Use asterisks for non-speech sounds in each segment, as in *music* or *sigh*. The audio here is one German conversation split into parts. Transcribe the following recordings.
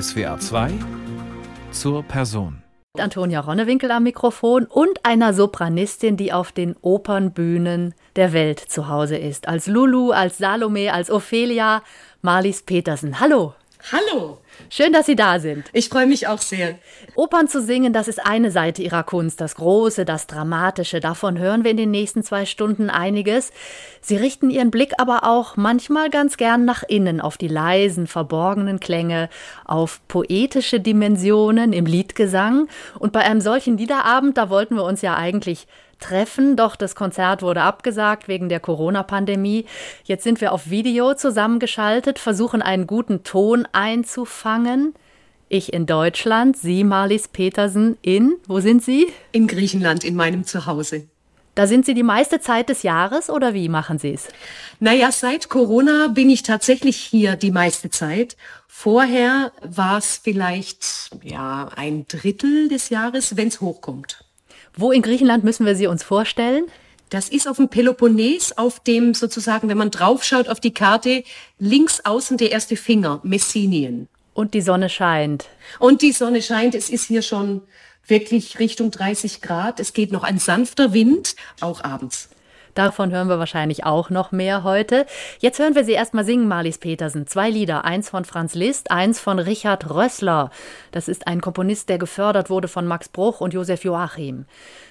SWA 2 zur Person. Antonia Ronnewinkel am Mikrofon und einer Sopranistin, die auf den Opernbühnen der Welt zu Hause ist. Als Lulu, als Salome, als Ophelia, Marlies Petersen. Hallo. Hallo. Schön, dass Sie da sind. Ich freue mich auch sehr. Opern zu singen, das ist eine Seite Ihrer Kunst, das Große, das Dramatische. Davon hören wir in den nächsten zwei Stunden einiges. Sie richten Ihren Blick aber auch manchmal ganz gern nach innen, auf die leisen, verborgenen Klänge, auf poetische Dimensionen im Liedgesang. Und bei einem solchen Liederabend, da wollten wir uns ja eigentlich treffen, doch das Konzert wurde abgesagt wegen der Corona-Pandemie. Jetzt sind wir auf Video zusammengeschaltet, versuchen einen guten Ton einzufangen. Ich in Deutschland, Sie, Marlies Petersen, in, wo sind Sie? In Griechenland, in meinem Zuhause. Da sind Sie die meiste Zeit des Jahres oder wie machen Sie es? Naja, seit Corona bin ich tatsächlich hier die meiste Zeit. Vorher war es vielleicht ja ein Drittel des Jahres, wenn es hochkommt. Wo in Griechenland müssen wir sie uns vorstellen? Das ist auf dem Peloponnes, auf dem sozusagen, wenn man draufschaut auf die Karte, links außen der erste Finger, Messinien. Und die Sonne scheint. Und die Sonne scheint. Es ist hier schon wirklich Richtung 30 Grad. Es geht noch ein sanfter Wind, auch abends. Davon hören wir wahrscheinlich auch noch mehr heute. Jetzt hören wir sie erstmal singen, Marlies Petersen. Zwei Lieder, eins von Franz Liszt, eins von Richard Rössler. Das ist ein Komponist, der gefördert wurde von Max Bruch und Josef Joachim.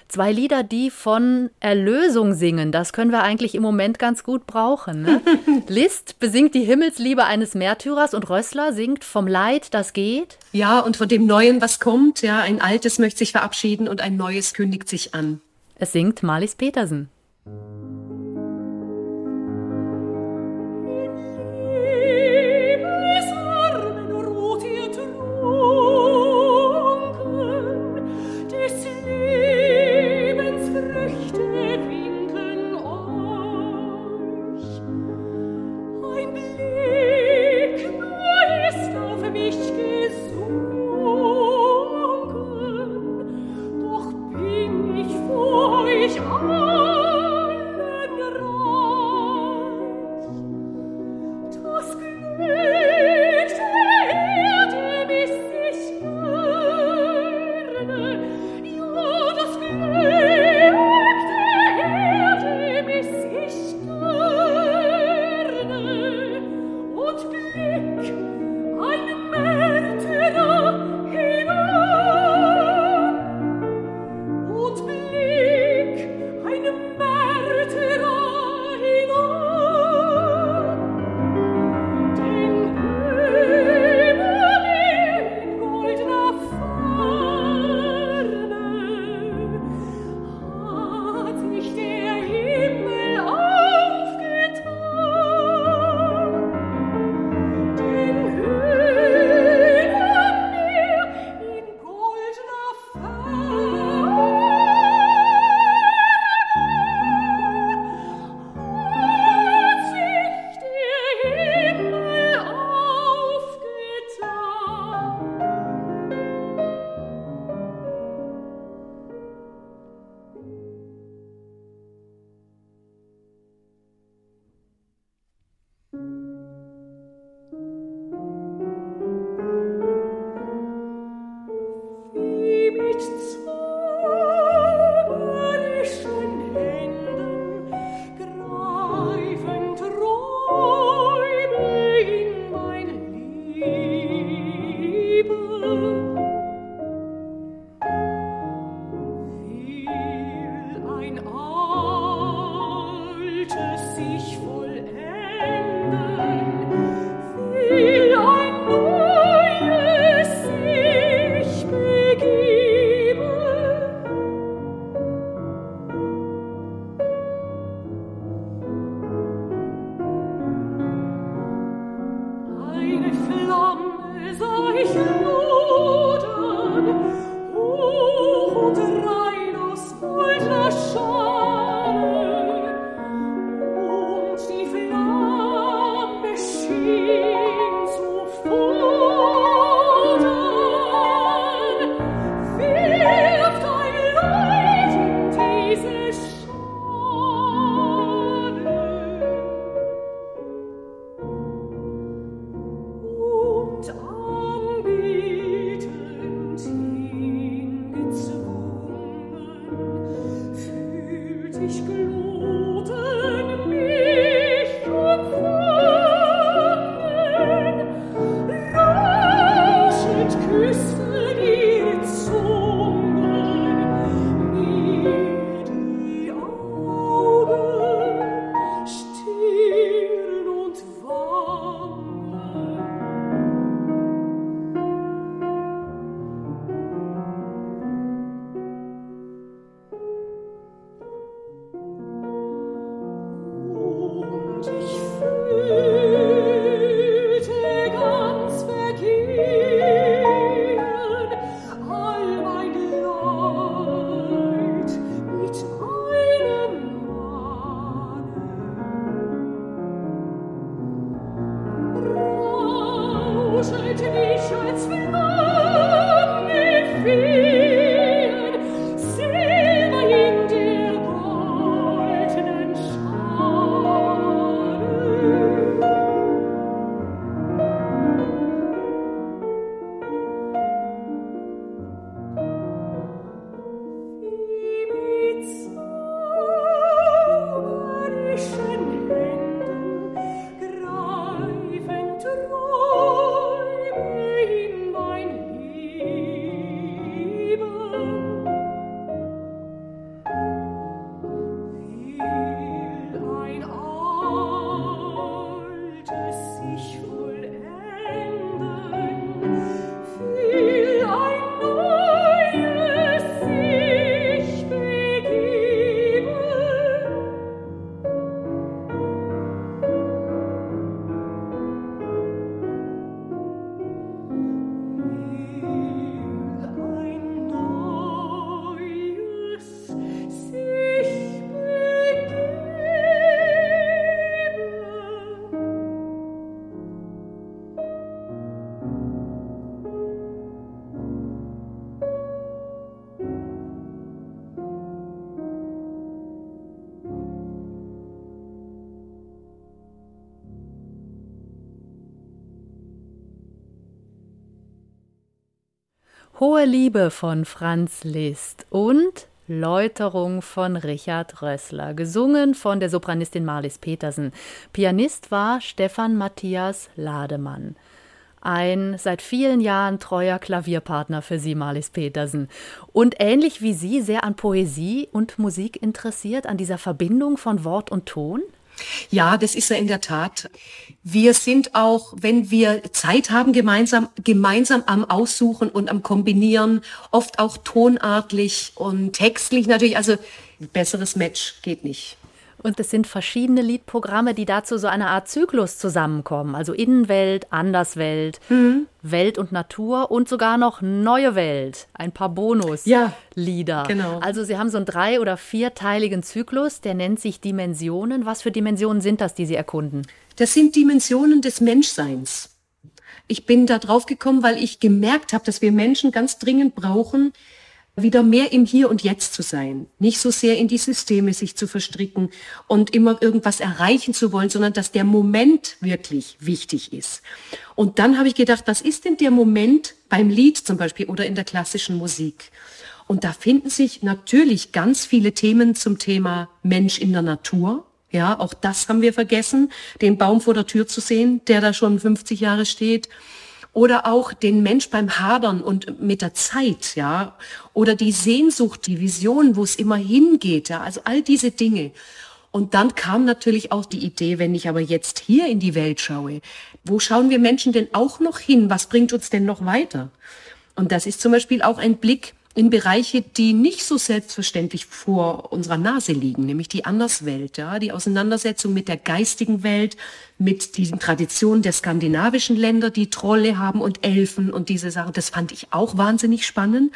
Zwei Lieder, die von Erlösung singen. Das können wir eigentlich im Moment ganz gut brauchen. Ne? *laughs* Liszt besingt die Himmelsliebe eines Märtyrers und Rössler singt vom Leid, das geht. Ja, und von dem Neuen, was kommt. Ja, ein Altes möchte sich verabschieden und ein Neues kündigt sich an. Es singt Marlies Petersen. Liebes Armen ruht ihr Trug. Liebe von Franz Liszt und Läuterung von Richard Rössler, gesungen von der Sopranistin Marlies Petersen. Pianist war Stefan Matthias Lademann. Ein seit vielen Jahren treuer Klavierpartner für Sie, Marlies Petersen. Und ähnlich wie Sie sehr an Poesie und Musik interessiert, an dieser Verbindung von Wort und Ton? Ja, das ist er in der Tat. Wir sind auch, wenn wir Zeit haben, gemeinsam, gemeinsam am Aussuchen und am Kombinieren, oft auch tonartlich und textlich natürlich. Also besseres Match geht nicht. Und es sind verschiedene Liedprogramme, die dazu so eine Art Zyklus zusammenkommen. Also Innenwelt, Anderswelt, mhm. Welt und Natur und sogar noch Neue Welt. Ein paar Bonuslieder. Ja, genau. Also Sie haben so einen drei- oder vierteiligen Zyklus, der nennt sich Dimensionen. Was für Dimensionen sind das, die Sie erkunden? Das sind Dimensionen des Menschseins. Ich bin da drauf gekommen, weil ich gemerkt habe, dass wir Menschen ganz dringend brauchen, wieder mehr im Hier und Jetzt zu sein, nicht so sehr in die Systeme sich zu verstricken und immer irgendwas erreichen zu wollen, sondern dass der Moment wirklich wichtig ist. Und dann habe ich gedacht, was ist denn der Moment beim Lied zum Beispiel oder in der klassischen Musik? Und da finden sich natürlich ganz viele Themen zum Thema Mensch in der Natur. Ja, auch das haben wir vergessen, den Baum vor der Tür zu sehen, der da schon 50 Jahre steht oder auch den Mensch beim Hadern und mit der Zeit, ja, oder die Sehnsucht, die Vision, wo es immer hingeht, ja, also all diese Dinge. Und dann kam natürlich auch die Idee, wenn ich aber jetzt hier in die Welt schaue, wo schauen wir Menschen denn auch noch hin? Was bringt uns denn noch weiter? Und das ist zum Beispiel auch ein Blick in Bereiche, die nicht so selbstverständlich vor unserer Nase liegen, nämlich die Anderswelt, ja, die Auseinandersetzung mit der geistigen Welt, mit diesen Traditionen der skandinavischen Länder, die Trolle haben und Elfen und diese Sachen. Das fand ich auch wahnsinnig spannend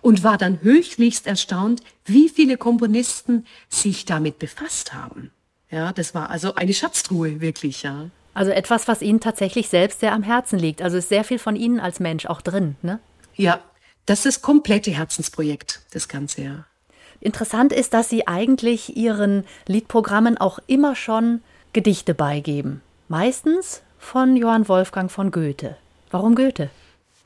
und war dann höchlichst erstaunt, wie viele Komponisten sich damit befasst haben. Ja, das war also eine Schatztruhe, wirklich, ja. Also etwas, was Ihnen tatsächlich selbst sehr am Herzen liegt. Also ist sehr viel von Ihnen als Mensch auch drin, ne? Ja, das ist das komplette Herzensprojekt, das Ganze, ja. Interessant ist, dass Sie eigentlich Ihren Liedprogrammen auch immer schon Gedichte beigeben. Meistens von Johann Wolfgang von Goethe. Warum Goethe?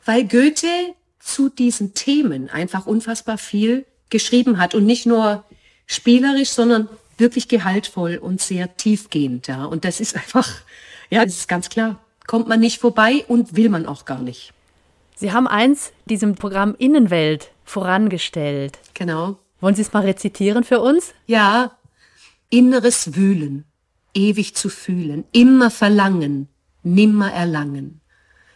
Weil Goethe zu diesen Themen einfach unfassbar viel geschrieben hat und nicht nur spielerisch, sondern wirklich gehaltvoll und sehr tiefgehend. Ja. Und das ist einfach, ja, das ist ganz klar. Kommt man nicht vorbei und will man auch gar nicht. Sie haben eins diesem Programm Innenwelt vorangestellt. Genau. Wollen Sie es mal rezitieren für uns? Ja. Inneres Wühlen, ewig zu fühlen, immer verlangen, nimmer erlangen.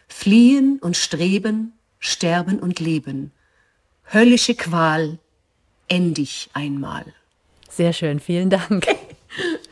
Fliehen und streben, sterben und leben. Höllische Qual, endig einmal. Sehr schön, vielen Dank. *laughs*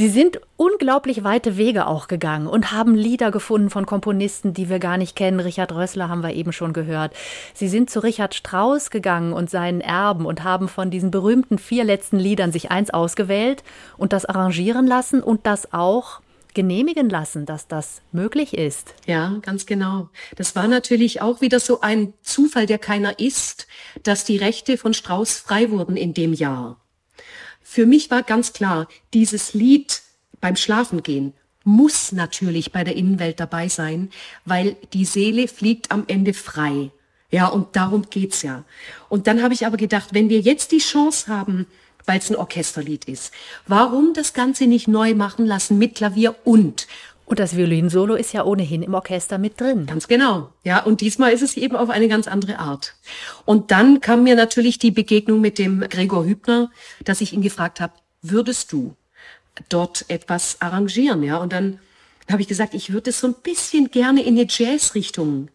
Sie sind unglaublich weite Wege auch gegangen und haben Lieder gefunden von Komponisten, die wir gar nicht kennen. Richard Rössler haben wir eben schon gehört. Sie sind zu Richard Strauss gegangen und seinen Erben und haben von diesen berühmten vier letzten Liedern sich eins ausgewählt und das arrangieren lassen und das auch genehmigen lassen, dass das möglich ist. Ja, ganz genau. Das war natürlich auch wieder so ein Zufall, der keiner ist, dass die Rechte von Strauß frei wurden in dem Jahr. Für mich war ganz klar, dieses Lied beim Schlafengehen muss natürlich bei der Innenwelt dabei sein, weil die Seele fliegt am Ende frei. Ja, und darum geht's ja. Und dann habe ich aber gedacht, wenn wir jetzt die Chance haben, weil es ein Orchesterlied ist, warum das Ganze nicht neu machen lassen mit Klavier und und das Violinsolo ist ja ohnehin im Orchester mit drin. Ganz genau. Ja, und diesmal ist es eben auf eine ganz andere Art. Und dann kam mir natürlich die Begegnung mit dem Gregor Hübner, dass ich ihn gefragt habe, würdest du dort etwas arrangieren, ja? Und dann habe ich gesagt, ich würde es so ein bisschen gerne in eine Jazzrichtung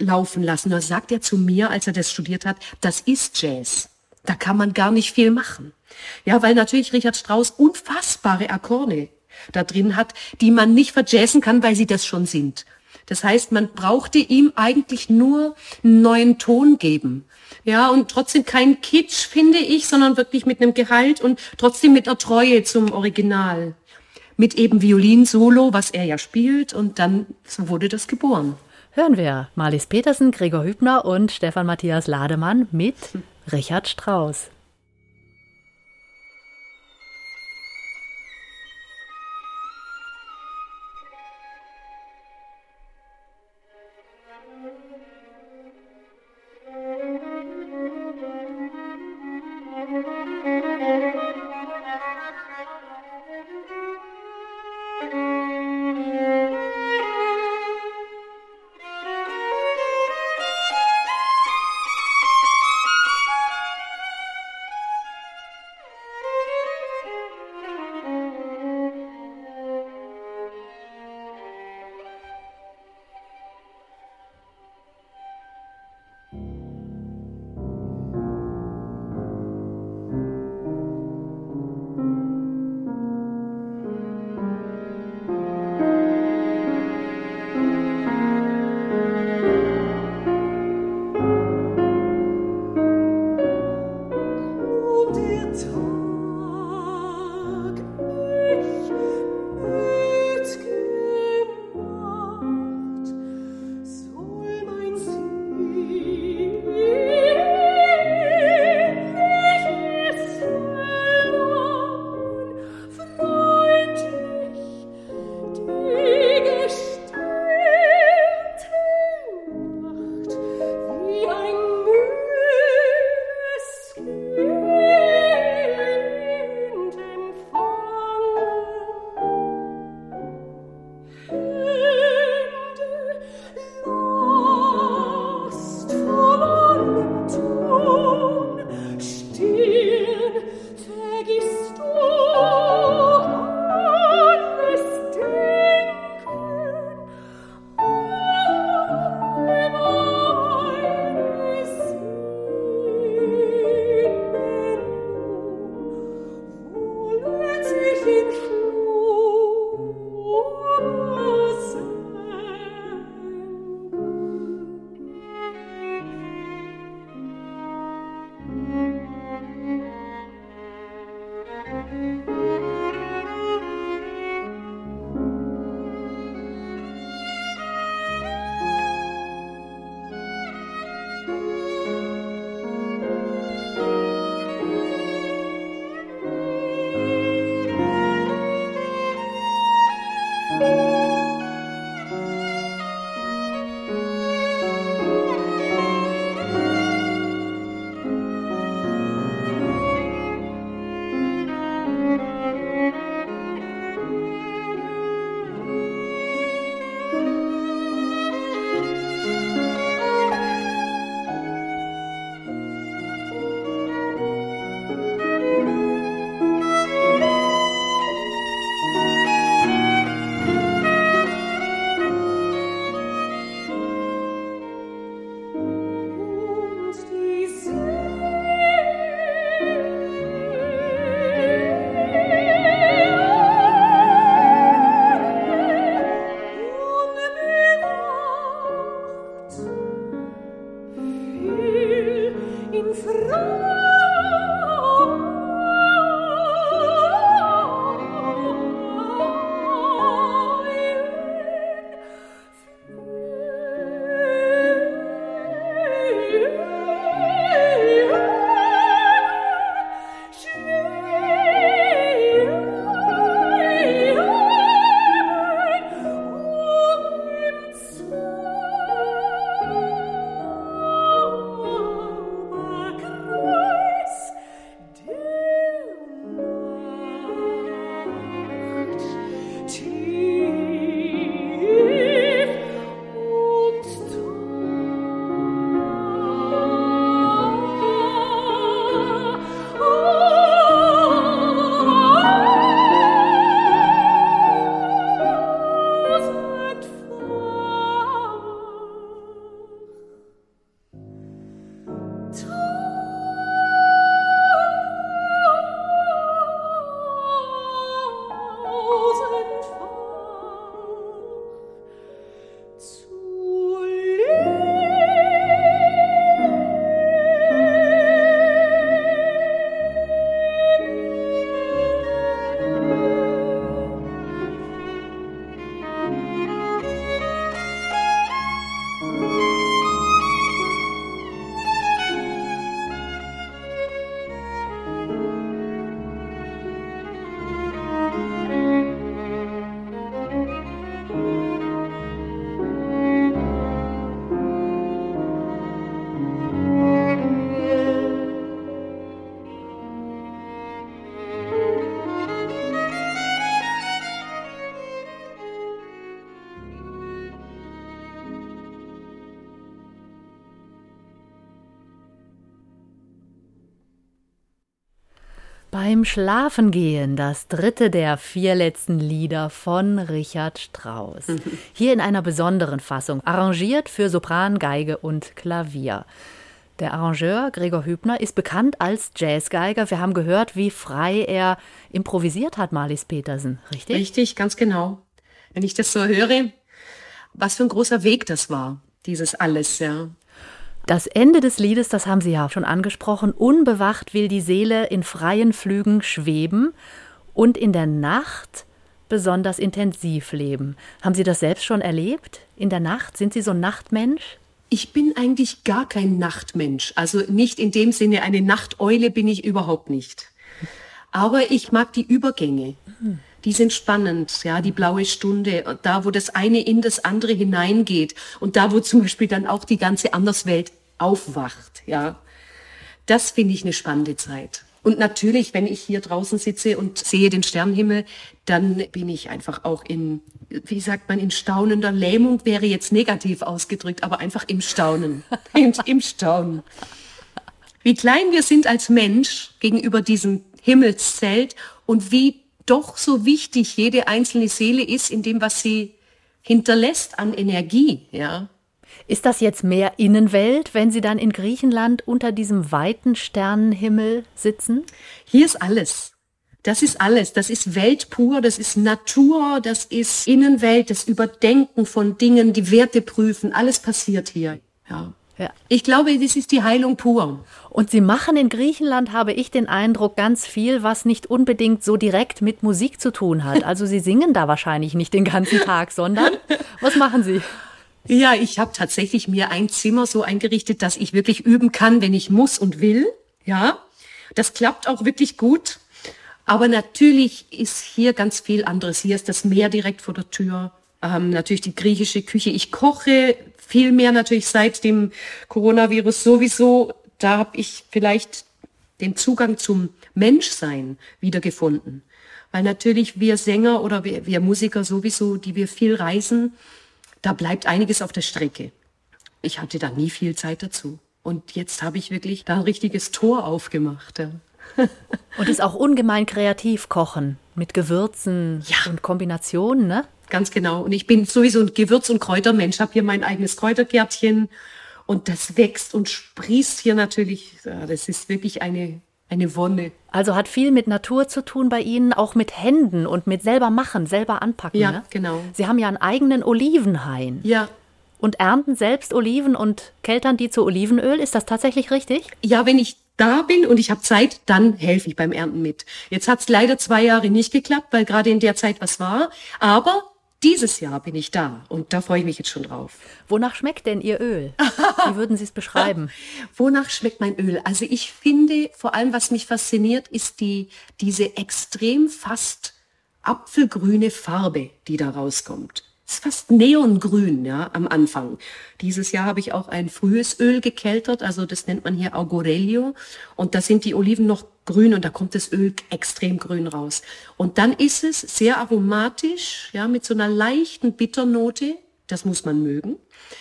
laufen lassen. Da sagt er zu mir, als er das studiert hat, das ist Jazz. Da kann man gar nicht viel machen. Ja, weil natürlich Richard Strauss unfassbare Akkorde da drin hat, die man nicht verjazzen kann, weil sie das schon sind. Das heißt, man brauchte ihm eigentlich nur einen neuen Ton geben. Ja, und trotzdem kein Kitsch, finde ich, sondern wirklich mit einem Gehalt und trotzdem mit einer Treue zum Original. Mit eben Violinsolo, was er ja spielt, und dann so wurde das geboren. Hören wir Marlies Petersen, Gregor Hübner und Stefan Matthias Lademann mit Richard Strauss. Beim Schlafengehen, das dritte der vier letzten Lieder von Richard Strauss. *laughs* Hier in einer besonderen Fassung, arrangiert für Sopran, Geige und Klavier. Der Arrangeur Gregor Hübner ist bekannt als Jazzgeiger. Wir haben gehört, wie frei er improvisiert hat, Marlies Petersen, richtig? Richtig, ganz genau. Wenn ich das so höre, was für ein großer Weg das war, dieses alles, ja. Das Ende des Liedes, das haben Sie ja schon angesprochen, unbewacht will die Seele in freien Flügen schweben und in der Nacht besonders intensiv leben. Haben Sie das selbst schon erlebt? In der Nacht? Sind Sie so ein Nachtmensch? Ich bin eigentlich gar kein Nachtmensch. Also nicht in dem Sinne, eine Nachteule bin ich überhaupt nicht. Aber ich mag die Übergänge. Die sind spannend, ja, die blaue Stunde, da wo das eine in das andere hineingeht und da wo zum Beispiel dann auch die ganze Anderswelt aufwacht, ja. Das finde ich eine spannende Zeit. Und natürlich, wenn ich hier draußen sitze und sehe den Sternenhimmel, dann bin ich einfach auch in, wie sagt man, in staunender Lähmung wäre jetzt negativ ausgedrückt, aber einfach im Staunen. *laughs* Im, Im Staunen. Wie klein wir sind als Mensch gegenüber diesem Himmelszelt und wie doch so wichtig jede einzelne Seele ist in dem, was sie hinterlässt an Energie, ja. Ist das jetzt mehr Innenwelt, wenn Sie dann in Griechenland unter diesem weiten Sternenhimmel sitzen? Hier ist alles. Das ist alles. Das ist Welt pur, das ist Natur, das ist Innenwelt, das Überdenken von Dingen, die Werte prüfen. Alles passiert hier. Ja. Ja. Ich glaube, das ist die Heilung pur. Und Sie machen in Griechenland, habe ich den Eindruck, ganz viel, was nicht unbedingt so direkt mit Musik zu tun hat. Also Sie singen da wahrscheinlich nicht den ganzen Tag, sondern was machen Sie? Ja, ich habe tatsächlich mir ein Zimmer so eingerichtet, dass ich wirklich üben kann, wenn ich muss und will. Ja, das klappt auch wirklich gut. Aber natürlich ist hier ganz viel anderes. Hier ist das Meer direkt vor der Tür. Ähm, natürlich die griechische Küche. Ich koche viel mehr natürlich seit dem Coronavirus sowieso. Da habe ich vielleicht den Zugang zum Menschsein wiedergefunden. Weil natürlich wir Sänger oder wir, wir Musiker sowieso, die wir viel reisen, da bleibt einiges auf der Strecke. Ich hatte da nie viel Zeit dazu. Und jetzt habe ich wirklich da ein richtiges Tor aufgemacht. Ja. *laughs* und ist auch ungemein kreativ kochen mit Gewürzen ja. und Kombinationen, ne? Ganz genau. Und ich bin sowieso ein Gewürz- und Kräutermensch, habe hier mein eigenes Kräutergärtchen und das wächst und sprießt hier natürlich. Das ist wirklich eine eine Wonne. Also hat viel mit Natur zu tun bei Ihnen, auch mit Händen und mit selber machen, selber anpacken. Ja, ne? genau. Sie haben ja einen eigenen Olivenhain. Ja. Und ernten selbst Oliven und keltern die zu Olivenöl. Ist das tatsächlich richtig? Ja, wenn ich da bin und ich habe Zeit, dann helfe ich beim Ernten mit. Jetzt hat es leider zwei Jahre nicht geklappt, weil gerade in der Zeit was war. Aber dieses Jahr bin ich da und da freue ich mich jetzt schon drauf. Wonach schmeckt denn Ihr Öl? Wie würden Sie es beschreiben? *laughs* Wonach schmeckt mein Öl? Also ich finde, vor allem was mich fasziniert, ist die, diese extrem fast apfelgrüne Farbe, die da rauskommt. Es ist fast neongrün, ja, am Anfang. Dieses Jahr habe ich auch ein frühes Öl gekeltert, also das nennt man hier Augurelio. Und da sind die Oliven noch grün und da kommt das Öl extrem grün raus. Und dann ist es sehr aromatisch, ja, mit so einer leichten Bitternote. Das muss man mögen.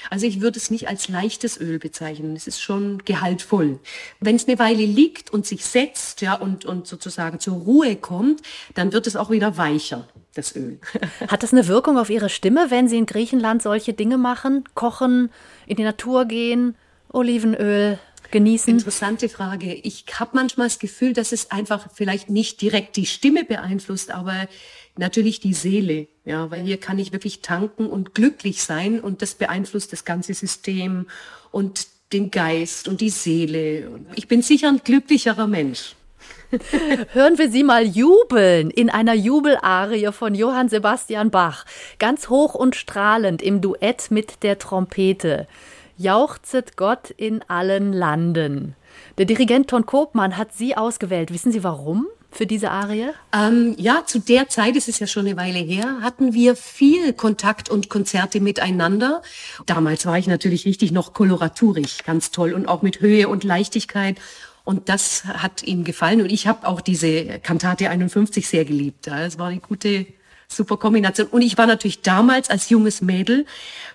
Also ich würde es nicht als leichtes Öl bezeichnen. Es ist schon gehaltvoll. Wenn es eine Weile liegt und sich setzt, ja, und, und sozusagen zur Ruhe kommt, dann wird es auch wieder weicher das Öl. *laughs* Hat das eine Wirkung auf Ihre Stimme, wenn Sie in Griechenland solche Dinge machen? Kochen, in die Natur gehen, Olivenöl genießen? Interessante Frage. Ich habe manchmal das Gefühl, dass es einfach vielleicht nicht direkt die Stimme beeinflusst, aber natürlich die Seele. Ja, weil hier kann ich wirklich tanken und glücklich sein und das beeinflusst das ganze System und den Geist und die Seele. Ich bin sicher ein glücklicherer Mensch. *laughs* *laughs* Hören wir Sie mal jubeln in einer Jubelarie von Johann Sebastian Bach, ganz hoch und strahlend im Duett mit der Trompete. Jauchzet Gott in allen Landen. Der Dirigent Ton Kopmann hat Sie ausgewählt. Wissen Sie warum? für diese Arie? Ähm, ja, zu der Zeit, es ist ja schon eine Weile her, hatten wir viel Kontakt und Konzerte miteinander. Damals war ich natürlich richtig noch koloraturig, ganz toll und auch mit Höhe und Leichtigkeit. Und das hat ihm gefallen. Und ich habe auch diese Kantate 51 sehr geliebt. Es war eine gute, super Kombination. Und ich war natürlich damals als junges Mädel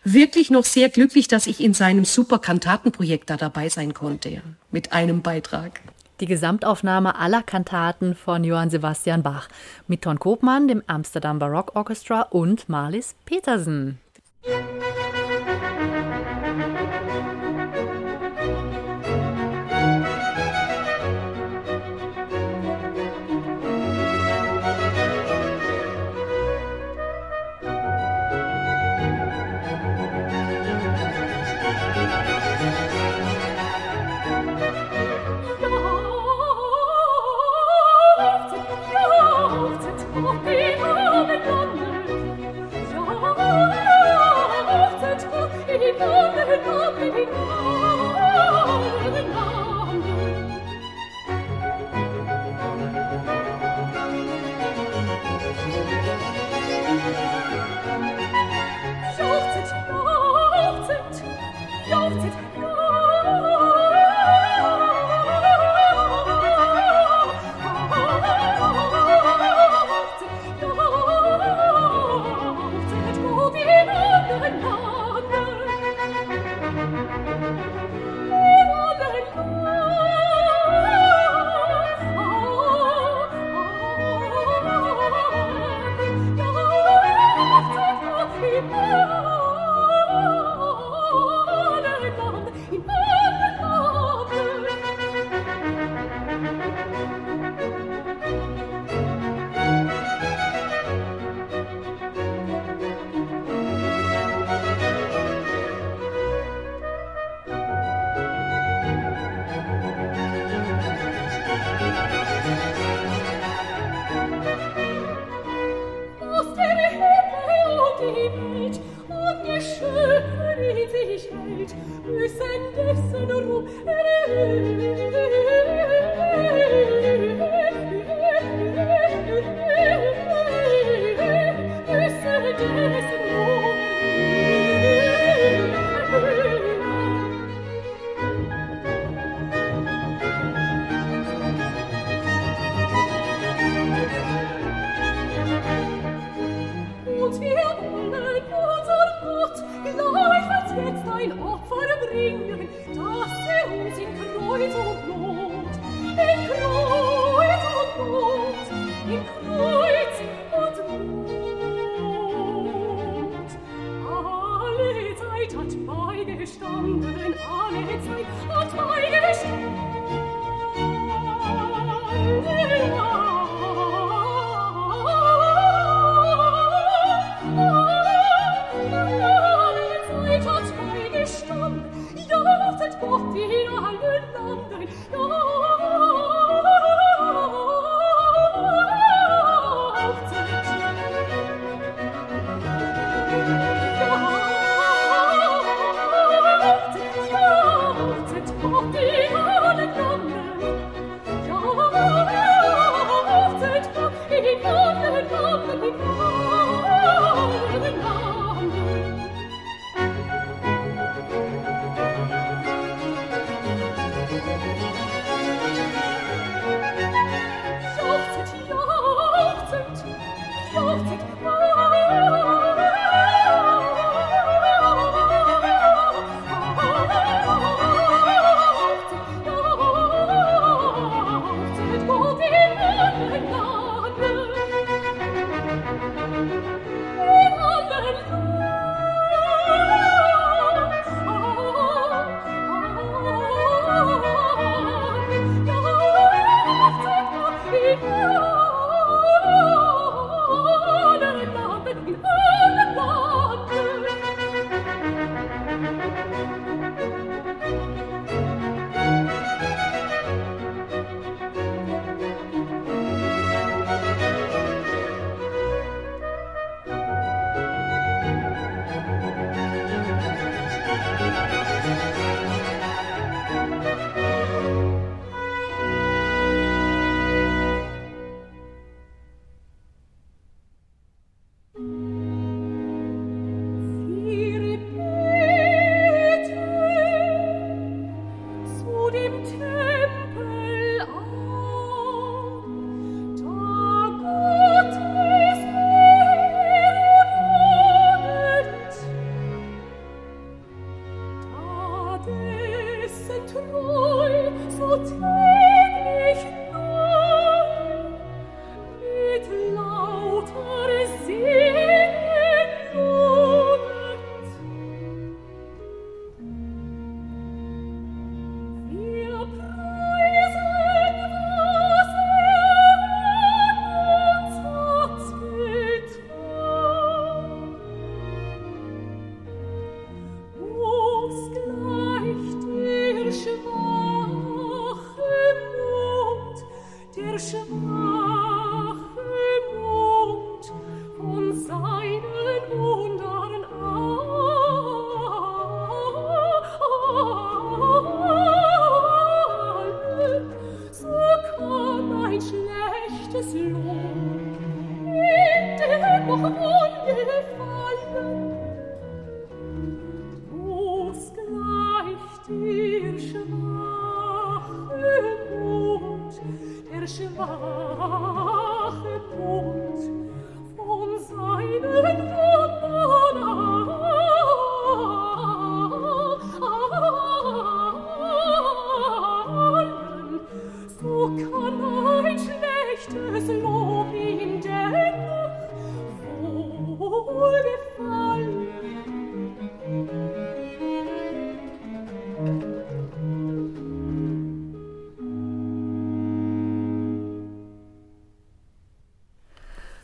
wirklich noch sehr glücklich, dass ich in seinem super Kantatenprojekt da dabei sein konnte. Mit einem Beitrag. die Gesamtaufnahme aller Kantaten von Johann Sebastian Bach mit Ton Kopmann, dem Amsterdam Baroque Orchestra und Marlis Petersen.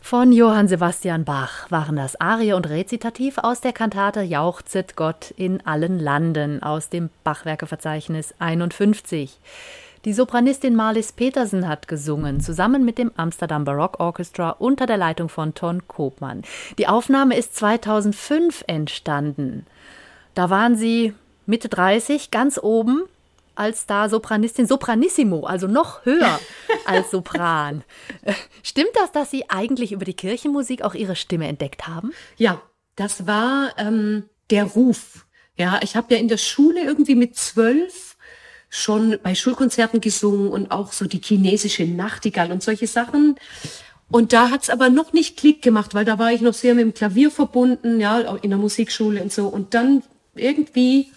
Von Johann Sebastian Bach waren das Arie und Rezitativ aus der Kantate Jauchzet Gott in allen Landen aus dem Bachwerkeverzeichnis 51. Die Sopranistin Marlies Petersen hat gesungen, zusammen mit dem Amsterdam Baroque Orchestra unter der Leitung von Ton Koopmann. Die Aufnahme ist 2005 entstanden. Da waren sie Mitte 30, ganz oben als da Sopranistin Sopranissimo, also noch höher *laughs* als Sopran. Stimmt das, dass Sie eigentlich über die Kirchenmusik auch Ihre Stimme entdeckt haben? Ja, das war ähm, der Ruf. Ja, ich habe ja in der Schule irgendwie mit zwölf schon bei Schulkonzerten gesungen und auch so die chinesische Nachtigall und solche Sachen. Und da hat's aber noch nicht Klick gemacht, weil da war ich noch sehr mit dem Klavier verbunden, ja, in der Musikschule und so. Und dann irgendwie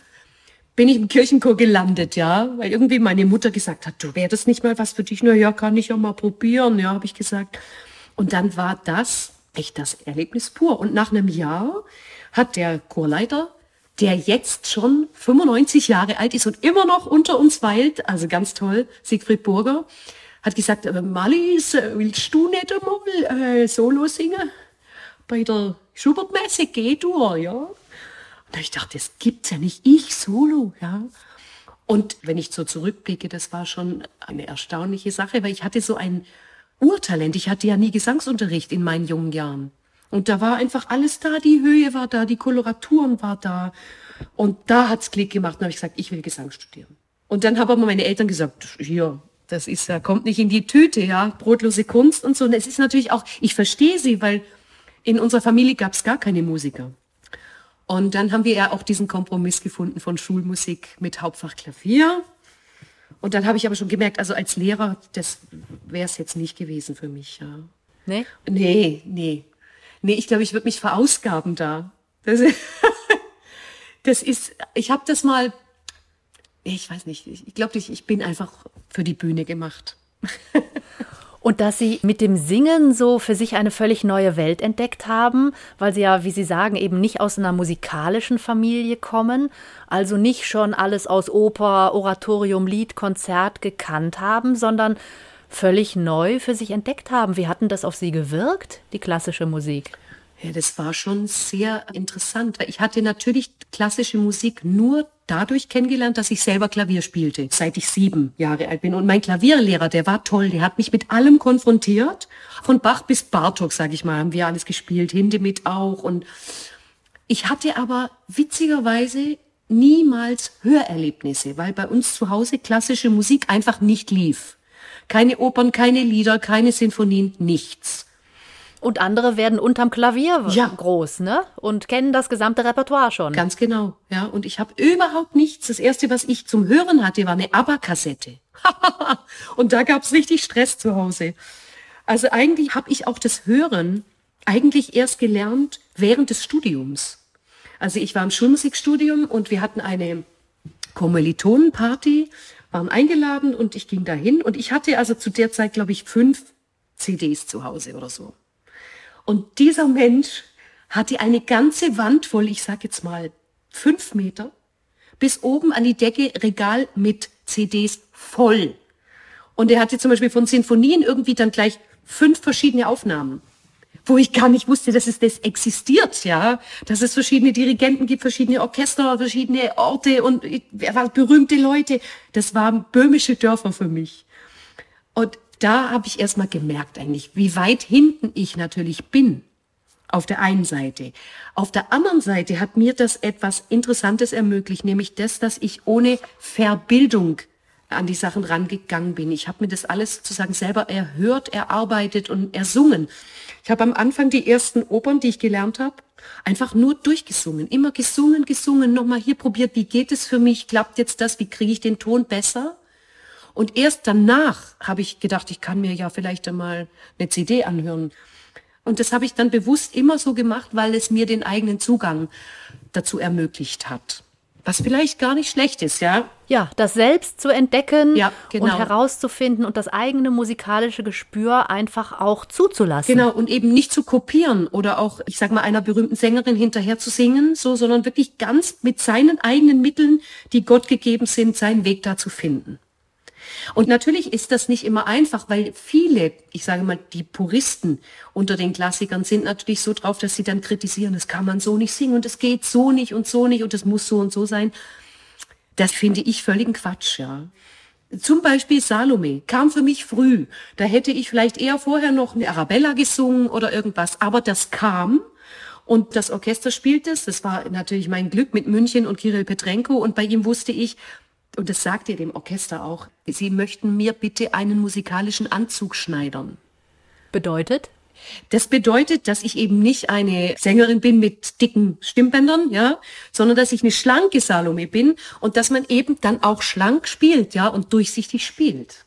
bin ich im Kirchenchor gelandet, ja, weil irgendwie meine Mutter gesagt hat, du das nicht mal was für dich? Na ja, kann ich ja mal probieren, ja, habe ich gesagt. Und dann war das echt das Erlebnis pur. Und nach einem Jahr hat der Chorleiter, der jetzt schon 95 Jahre alt ist und immer noch unter uns weilt, also ganz toll, Siegfried Burger, hat gesagt, äh, Malis, willst du nicht einmal äh, Solo singen? Bei der Schubertmesse geh du, ja. Und ich dachte, das gibt's ja nicht. Ich solo, ja. Und wenn ich so zurückblicke, das war schon eine erstaunliche Sache, weil ich hatte so ein Urtalent. Ich hatte ja nie Gesangsunterricht in meinen jungen Jahren. Und da war einfach alles da, die Höhe war da, die Koloraturen war da. Und da hat's Klick gemacht und habe ich gesagt, ich will Gesang studieren. Und dann haben aber meine Eltern gesagt, hier, das ist ja, kommt nicht in die Tüte, ja, brotlose Kunst und so. Und es ist natürlich auch, ich verstehe sie, weil in unserer Familie gab's gar keine Musiker. Und dann haben wir ja auch diesen Kompromiss gefunden von Schulmusik mit Hauptfach Klavier. Und dann habe ich aber schon gemerkt, also als Lehrer, das wäre es jetzt nicht gewesen für mich. Ja. Nee? Nee, nee. Nee, ich glaube, ich würde mich verausgaben da. Das, *laughs* das ist, ich habe das mal, ich weiß nicht, ich glaube, ich, ich bin einfach für die Bühne gemacht. *laughs* Und dass Sie mit dem Singen so für sich eine völlig neue Welt entdeckt haben, weil Sie ja, wie Sie sagen, eben nicht aus einer musikalischen Familie kommen, also nicht schon alles aus Oper, Oratorium, Lied, Konzert gekannt haben, sondern völlig neu für sich entdeckt haben. Wie hatten das auf Sie gewirkt, die klassische Musik? Ja, das war schon sehr interessant. Ich hatte natürlich klassische Musik nur dadurch kennengelernt, dass ich selber Klavier spielte, seit ich sieben Jahre alt bin. Und mein Klavierlehrer, der war toll, der hat mich mit allem konfrontiert. Von Bach bis Bartok, sage ich mal, haben wir alles gespielt, Hindemith auch. Und ich hatte aber witzigerweise niemals Hörerlebnisse, weil bei uns zu Hause klassische Musik einfach nicht lief. Keine Opern, keine Lieder, keine Sinfonien, nichts. Und andere werden unterm Klavier ja. groß, ne? Und kennen das gesamte Repertoire schon. Ganz genau, ja. Und ich habe überhaupt nichts. Das erste, was ich zum Hören hatte, war eine ABBA-Kassette. *laughs* und da gab's richtig Stress zu Hause. Also eigentlich habe ich auch das Hören eigentlich erst gelernt während des Studiums. Also ich war im Schulmusikstudium und wir hatten eine Kommilitonenparty, waren eingeladen und ich ging dahin und ich hatte also zu der Zeit, glaube ich, fünf CDs zu Hause oder so. Und dieser Mensch hatte eine ganze Wand voll, ich sag jetzt mal fünf Meter, bis oben an die Decke Regal mit CDs voll. Und er hatte zum Beispiel von Sinfonien irgendwie dann gleich fünf verschiedene Aufnahmen, wo ich gar nicht wusste, dass es das existiert, ja, dass es verschiedene Dirigenten gibt, verschiedene Orchester, verschiedene Orte und berühmte Leute. Das waren böhmische Dörfer für mich. Und da habe ich erstmal gemerkt eigentlich, wie weit hinten ich natürlich bin. Auf der einen Seite. Auf der anderen Seite hat mir das etwas Interessantes ermöglicht, nämlich das, dass ich ohne Verbildung an die Sachen rangegangen bin. Ich habe mir das alles sozusagen selber erhört, erarbeitet und ersungen. Ich habe am Anfang die ersten Opern, die ich gelernt habe, einfach nur durchgesungen. Immer gesungen, gesungen, nochmal hier probiert, wie geht es für mich, klappt jetzt das, wie kriege ich den Ton besser? Und erst danach habe ich gedacht, ich kann mir ja vielleicht einmal eine CD anhören. Und das habe ich dann bewusst immer so gemacht, weil es mir den eigenen Zugang dazu ermöglicht hat. Was vielleicht gar nicht schlecht ist, ja? Ja, das selbst zu entdecken ja, genau. und herauszufinden und das eigene musikalische Gespür einfach auch zuzulassen. Genau, und eben nicht zu kopieren oder auch, ich sag mal, einer berühmten Sängerin hinterher zu singen, so, sondern wirklich ganz mit seinen eigenen Mitteln, die Gott gegeben sind, seinen Weg da zu finden. Und natürlich ist das nicht immer einfach, weil viele, ich sage mal, die Puristen unter den Klassikern sind natürlich so drauf, dass sie dann kritisieren, das kann man so nicht singen und es geht so nicht und so nicht und es muss so und so sein. Das finde ich völligen Quatsch, ja. Zum Beispiel Salome kam für mich früh. Da hätte ich vielleicht eher vorher noch eine Arabella gesungen oder irgendwas. Aber das kam und das Orchester spielt es. Das war natürlich mein Glück mit München und Kirill Petrenko. Und bei ihm wusste ich, und das sagt ihr dem Orchester auch, Sie möchten mir bitte einen musikalischen Anzug schneidern. Bedeutet? Das bedeutet, dass ich eben nicht eine Sängerin bin mit dicken Stimmbändern, ja, sondern dass ich eine schlanke Salome bin und dass man eben dann auch schlank spielt, ja, und durchsichtig spielt.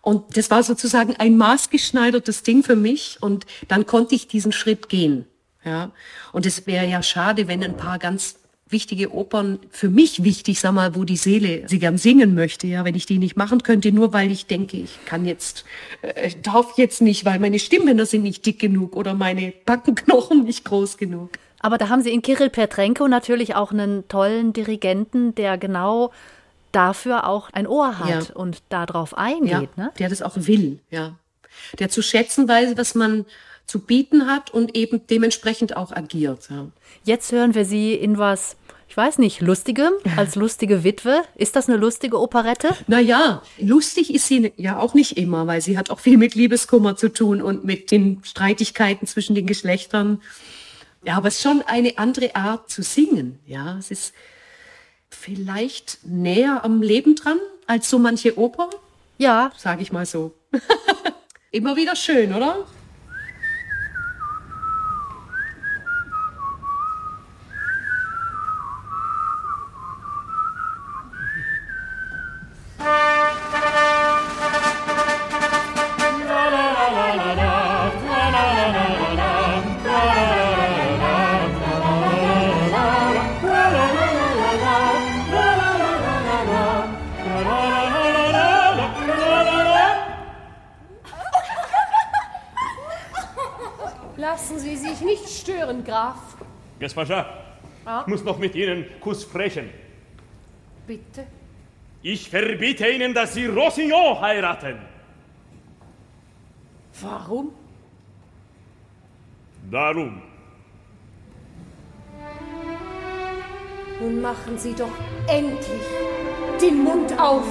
Und das war sozusagen ein maßgeschneidertes Ding für mich und dann konnte ich diesen Schritt gehen, ja. Und es wäre ja schade, wenn ein paar ganz wichtige Opern für mich wichtig, sag mal, wo die Seele sie gern singen möchte, ja, wenn ich die nicht machen könnte, nur weil ich denke, ich kann jetzt, äh, darf jetzt nicht, weil meine Stimmbänder sind nicht dick genug oder meine Backenknochen nicht groß genug. Aber da haben Sie in Kirill Petrenko natürlich auch einen tollen Dirigenten, der genau dafür auch ein Ohr hat ja. und darauf eingeht, ja, ne? Der das auch will, ja. Der zu schätzen weiß, was man zu bieten hat und eben dementsprechend auch agiert. Ja. Jetzt hören wir Sie in was, ich weiß nicht, Lustigem, als lustige Witwe. Ist das eine lustige Operette? Naja, lustig ist sie ja auch nicht immer, weil sie hat auch viel mit Liebeskummer zu tun und mit den Streitigkeiten zwischen den Geschlechtern. Ja, aber es ist schon eine andere Art zu singen. Ja, es ist vielleicht näher am Leben dran als so manche Oper. Ja. Sage ich mal so. *laughs* Immer wieder schön, oder? Gaspacha, ah? ich muss noch mit Ihnen kurz sprechen. Bitte? Ich verbiete Ihnen, dass Sie Rossillon heiraten. Warum? Darum. Nun machen Sie doch endlich den Mund auf.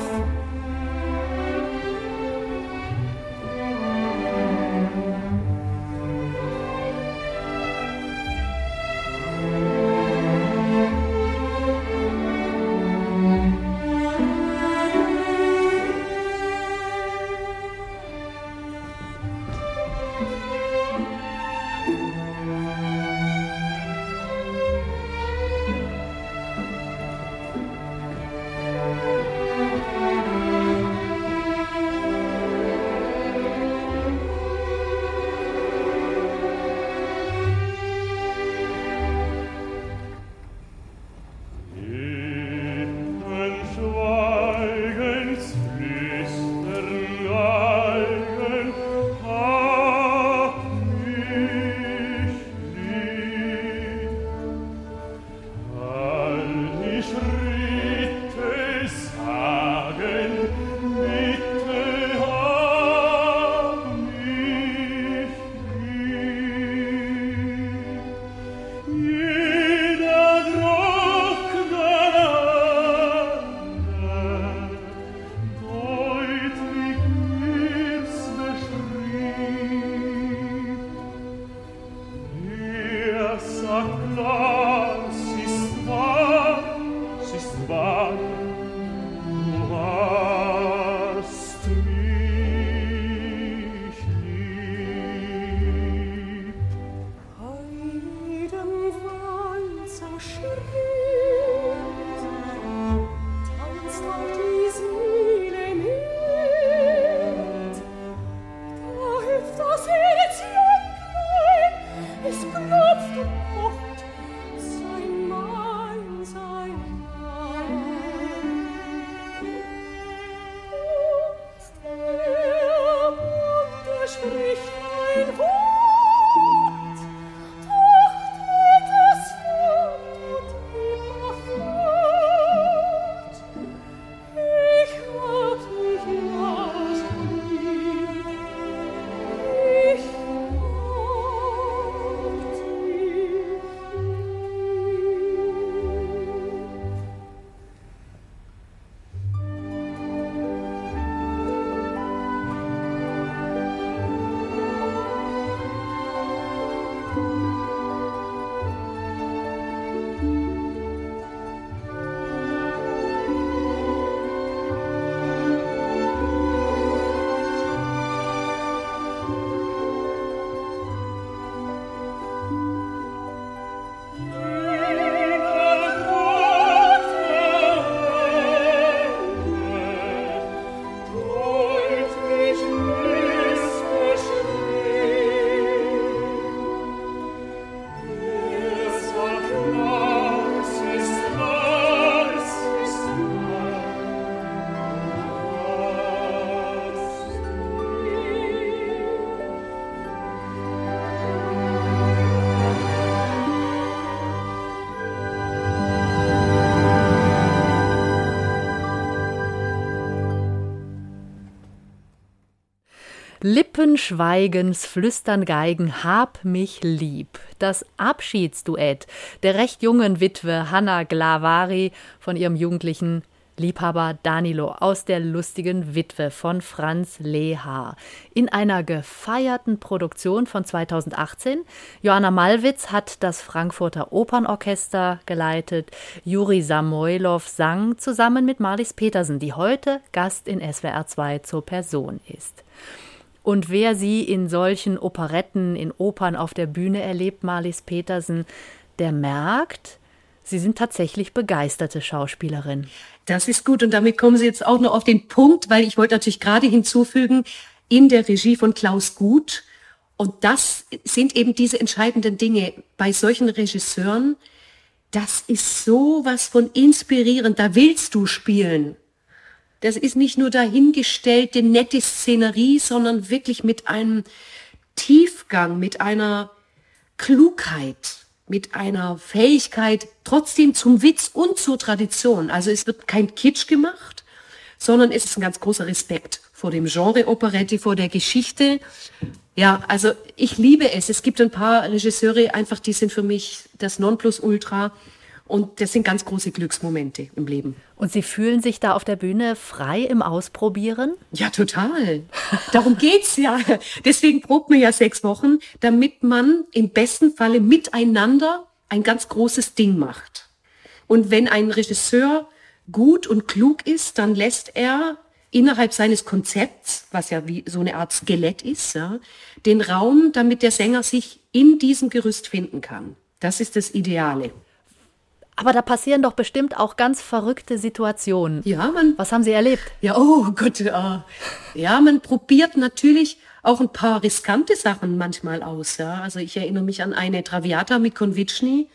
Lippen schweigens, flüstern Geigen, hab mich lieb. Das Abschiedsduett der recht jungen Witwe Hanna Glavari von ihrem jugendlichen Liebhaber Danilo aus der lustigen Witwe von Franz Leha. In einer gefeierten Produktion von 2018. Joanna Malwitz hat das Frankfurter Opernorchester geleitet. Juri Samoilov sang zusammen mit Marlies Petersen, die heute Gast in SWR 2 zur Person ist. Und wer sie in solchen Operetten, in Opern auf der Bühne erlebt, Marlies Petersen, der merkt, Sie sind tatsächlich begeisterte Schauspielerin. Das ist gut und damit kommen Sie jetzt auch noch auf den Punkt, weil ich wollte natürlich gerade hinzufügen, in der Regie von Klaus Gut. Und das sind eben diese entscheidenden Dinge bei solchen Regisseuren. Das ist so was von inspirierend. Da willst du spielen. Das ist nicht nur dahingestellte nette Szenerie, sondern wirklich mit einem Tiefgang, mit einer Klugheit mit einer Fähigkeit trotzdem zum Witz und zur Tradition. Also es wird kein Kitsch gemacht, sondern es ist ein ganz großer Respekt vor dem Genre Operette, vor der Geschichte. Ja, also ich liebe es. Es gibt ein paar Regisseure einfach, die sind für mich das Nonplusultra. Und das sind ganz große Glücksmomente im Leben. Und Sie fühlen sich da auf der Bühne frei im Ausprobieren? Ja, total. Darum geht's ja. Deswegen probt man ja sechs Wochen, damit man im besten Falle miteinander ein ganz großes Ding macht. Und wenn ein Regisseur gut und klug ist, dann lässt er innerhalb seines Konzepts, was ja wie so eine Art Skelett ist, ja, den Raum, damit der Sänger sich in diesem Gerüst finden kann. Das ist das Ideale. Aber da passieren doch bestimmt auch ganz verrückte Situationen. Ja, man. Was haben Sie erlebt? Ja, oh Gott. Ja, ja man probiert natürlich auch ein paar riskante Sachen manchmal aus. Ja, also ich erinnere mich an eine Traviata mit Konvitschny,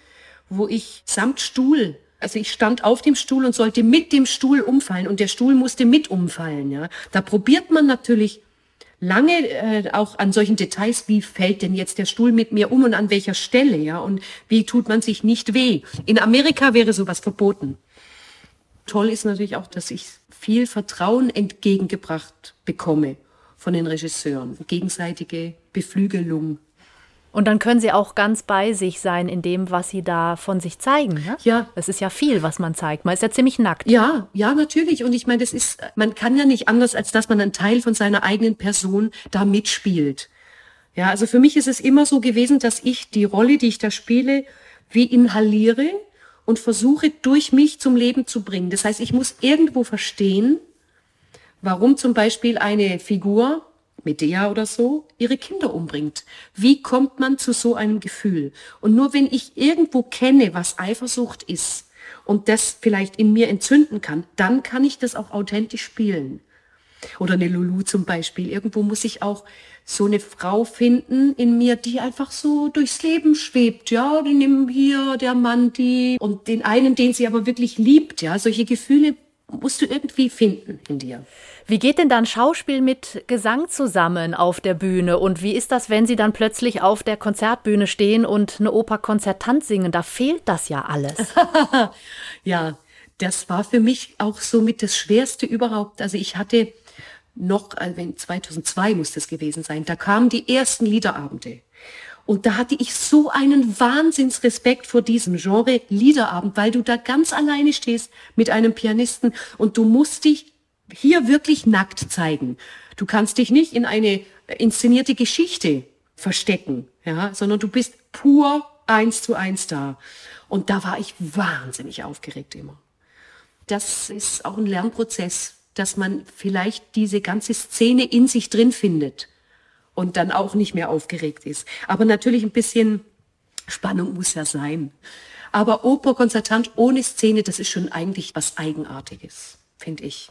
wo ich samt Stuhl also ich stand auf dem Stuhl und sollte mit dem Stuhl umfallen und der Stuhl musste mit umfallen. Ja, da probiert man natürlich lange äh, auch an solchen Details, wie fällt denn jetzt der Stuhl mit mir um und an welcher Stelle, ja, und wie tut man sich nicht weh. In Amerika wäre sowas verboten. Toll ist natürlich auch, dass ich viel Vertrauen entgegengebracht bekomme von den Regisseuren, gegenseitige Beflügelung. Und dann können sie auch ganz bei sich sein in dem, was sie da von sich zeigen. Ne? Ja. Es ist ja viel, was man zeigt. Man ist ja ziemlich nackt. Ja, ja, natürlich. Und ich meine, das ist, man kann ja nicht anders, als dass man einen Teil von seiner eigenen Person da mitspielt. Ja, also für mich ist es immer so gewesen, dass ich die Rolle, die ich da spiele, wie inhaliere und versuche durch mich zum Leben zu bringen. Das heißt, ich muss irgendwo verstehen, warum zum Beispiel eine Figur Medea oder so, ihre Kinder umbringt. Wie kommt man zu so einem Gefühl? Und nur wenn ich irgendwo kenne, was Eifersucht ist und das vielleicht in mir entzünden kann, dann kann ich das auch authentisch spielen. Oder eine Lulu zum Beispiel. Irgendwo muss ich auch so eine Frau finden in mir, die einfach so durchs Leben schwebt. Ja, die nehmen hier der Mann die und den einen, den sie aber wirklich liebt. Ja, solche Gefühle musst du irgendwie finden in dir. Wie geht denn dann Schauspiel mit Gesang zusammen auf der Bühne? Und wie ist das, wenn Sie dann plötzlich auf der Konzertbühne stehen und eine Oper konzertant singen? Da fehlt das ja alles. *laughs* ja, das war für mich auch somit das Schwerste überhaupt. Also ich hatte noch, also 2002 muss das gewesen sein, da kamen die ersten Liederabende. Und da hatte ich so einen Wahnsinnsrespekt vor diesem Genre Liederabend, weil du da ganz alleine stehst mit einem Pianisten und du musst dich hier wirklich nackt zeigen. Du kannst dich nicht in eine inszenierte Geschichte verstecken, ja, sondern du bist pur eins zu eins da. Und da war ich wahnsinnig aufgeregt immer. Das ist auch ein Lernprozess, dass man vielleicht diese ganze Szene in sich drin findet und dann auch nicht mehr aufgeregt ist. Aber natürlich ein bisschen Spannung muss ja sein. Aber Operkonzertant ohne Szene, das ist schon eigentlich was Eigenartiges, finde ich.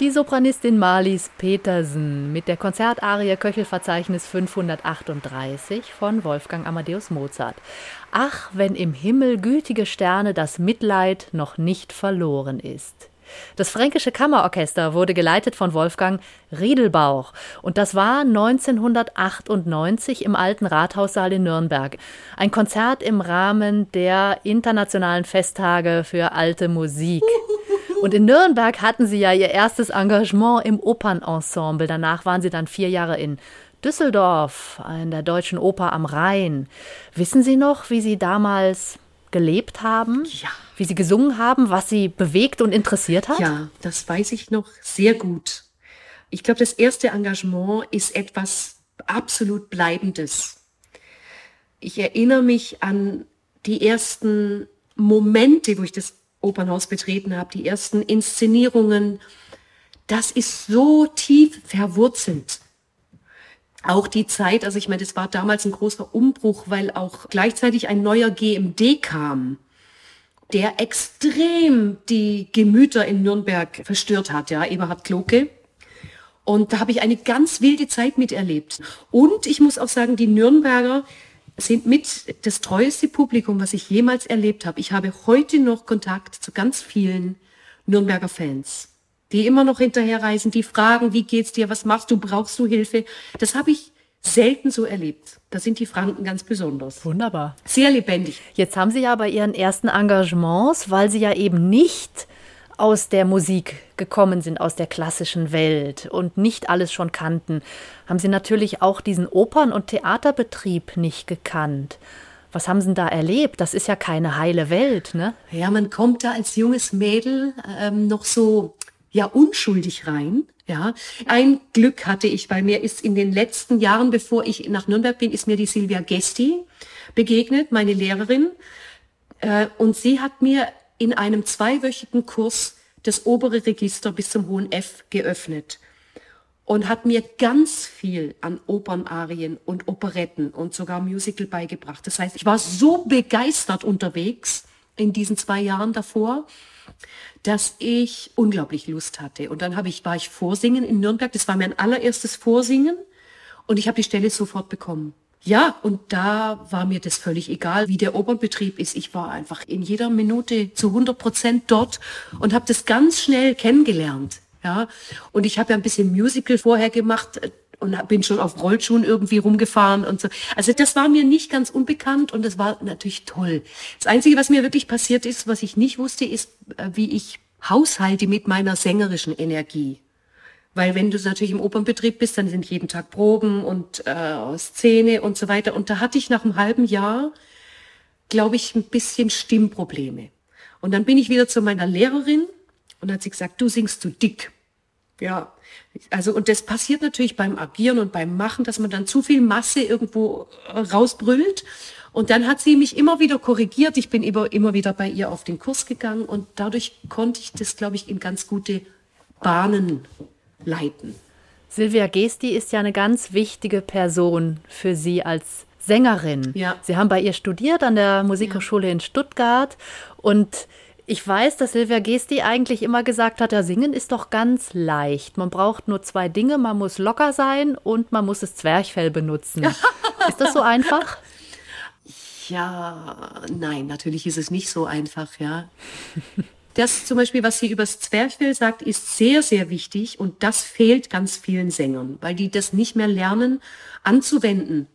Die Sopranistin Marlies Petersen mit der Konzertarie Köchelverzeichnis 538 von Wolfgang Amadeus Mozart. Ach, wenn im Himmel gütige Sterne das Mitleid noch nicht verloren ist. Das Fränkische Kammerorchester wurde geleitet von Wolfgang Riedelbauch und das war 1998 im alten Rathaussaal in Nürnberg. Ein Konzert im Rahmen der internationalen Festtage für alte Musik. Und in Nürnberg hatten Sie ja Ihr erstes Engagement im Opernensemble. Danach waren Sie dann vier Jahre in Düsseldorf, in der Deutschen Oper am Rhein. Wissen Sie noch, wie Sie damals gelebt haben? Ja. Wie Sie gesungen haben, was Sie bewegt und interessiert hat? Ja, das weiß ich noch sehr gut. Ich glaube, das erste Engagement ist etwas absolut Bleibendes. Ich erinnere mich an die ersten Momente, wo ich das Opernhaus betreten habe, die ersten Inszenierungen, das ist so tief verwurzelt. Auch die Zeit, also ich meine, das war damals ein großer Umbruch, weil auch gleichzeitig ein neuer GMD kam, der extrem die Gemüter in Nürnberg verstört hat, ja, Eberhard Kloke. Und da habe ich eine ganz wilde Zeit miterlebt. Und ich muss auch sagen, die Nürnberger sind mit das treueste Publikum, was ich jemals erlebt habe. Ich habe heute noch Kontakt zu ganz vielen Nürnberger Fans, die immer noch hinterherreisen, die fragen, wie geht's dir, was machst du, brauchst du Hilfe? Das habe ich selten so erlebt. Da sind die Franken ganz besonders. Wunderbar. Sehr lebendig. Jetzt haben Sie ja bei Ihren ersten Engagements, weil Sie ja eben nicht aus der Musik gekommen sind, aus der klassischen Welt und nicht alles schon kannten, haben Sie natürlich auch diesen Opern- und Theaterbetrieb nicht gekannt. Was haben Sie da erlebt? Das ist ja keine heile Welt, ne? Ja, man kommt da als junges Mädel ähm, noch so ja unschuldig rein. Ja, ein Glück hatte ich, weil mir ist in den letzten Jahren, bevor ich nach Nürnberg bin, ist mir die Silvia Gesti begegnet, meine Lehrerin. Äh, und sie hat mir in einem zweiwöchigen Kurs das obere Register bis zum hohen F geöffnet und hat mir ganz viel an Opernarien und Operetten und sogar Musical beigebracht. Das heißt, ich war so begeistert unterwegs in diesen zwei Jahren davor, dass ich unglaublich Lust hatte. Und dann habe ich, war ich Vorsingen in Nürnberg. Das war mein allererstes Vorsingen. Und ich habe die Stelle sofort bekommen. Ja, und da war mir das völlig egal, wie der Opernbetrieb ist. Ich war einfach in jeder Minute zu 100 Prozent dort und habe das ganz schnell kennengelernt. Ja, und ich habe ja ein bisschen Musical vorher gemacht und bin schon auf Rollschuhen irgendwie rumgefahren und so. Also das war mir nicht ganz unbekannt und das war natürlich toll. Das Einzige, was mir wirklich passiert ist, was ich nicht wusste, ist, äh, wie ich haushalte mit meiner sängerischen Energie. Weil wenn du natürlich im Opernbetrieb bist, dann sind jeden Tag Proben und äh, Szene und so weiter. Und da hatte ich nach einem halben Jahr, glaube ich, ein bisschen Stimmprobleme. Und dann bin ich wieder zu meiner Lehrerin und hat sie gesagt, du singst zu dick. Ja, also und das passiert natürlich beim Agieren und beim Machen, dass man dann zu viel Masse irgendwo äh, rausbrüllt. Und dann hat sie mich immer wieder korrigiert. Ich bin immer, immer wieder bei ihr auf den Kurs gegangen und dadurch konnte ich das, glaube ich, in ganz gute Bahnen leiten. Silvia Gesti ist ja eine ganz wichtige Person für Sie als Sängerin. Ja. Sie haben bei ihr studiert an der Musikhochschule ja. in Stuttgart und ich weiß, dass Silvia Gesti eigentlich immer gesagt hat, ja, singen ist doch ganz leicht. Man braucht nur zwei Dinge, man muss locker sein und man muss das Zwerchfell benutzen. *laughs* ist das so einfach? Ja, nein, natürlich ist es nicht so einfach, ja. *laughs* Das zum Beispiel, was sie übers Zwerchfell sagt, ist sehr, sehr wichtig und das fehlt ganz vielen Sängern, weil die das nicht mehr lernen anzuwenden.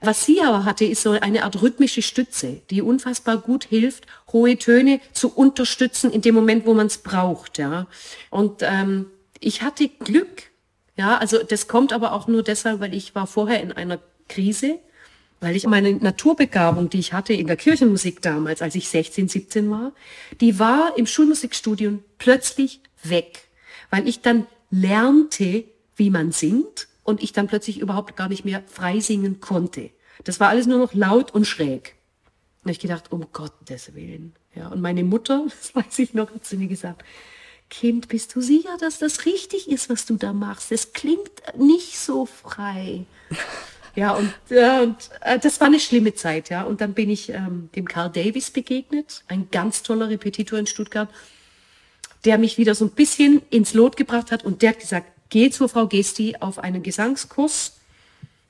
Was sie aber hatte, ist so eine Art rhythmische Stütze, die unfassbar gut hilft, hohe Töne zu unterstützen in dem Moment, wo man es braucht. Ja. Und ähm, ich hatte Glück. Ja, also das kommt aber auch nur deshalb, weil ich war vorher in einer Krise, weil ich meine Naturbegabung, die ich hatte in der Kirchenmusik damals, als ich 16, 17 war, die war im Schulmusikstudium plötzlich weg, weil ich dann lernte, wie man singt und ich dann plötzlich überhaupt gar nicht mehr frei singen konnte. Das war alles nur noch laut und schräg. Und ich gedacht, um Gottes Willen. Ja, und meine Mutter, *laughs* das weiß ich noch, hat zu mir gesagt, Kind, bist du sicher, dass das richtig ist, was du da machst? Es klingt nicht so frei. Ja, und, äh, und äh, das war eine schlimme Zeit, ja. Und dann bin ich ähm, dem Carl Davis begegnet, ein ganz toller Repetitor in Stuttgart, der mich wieder so ein bisschen ins Lot gebracht hat und der hat gesagt, geh zur Frau Gesti auf einen Gesangskurs.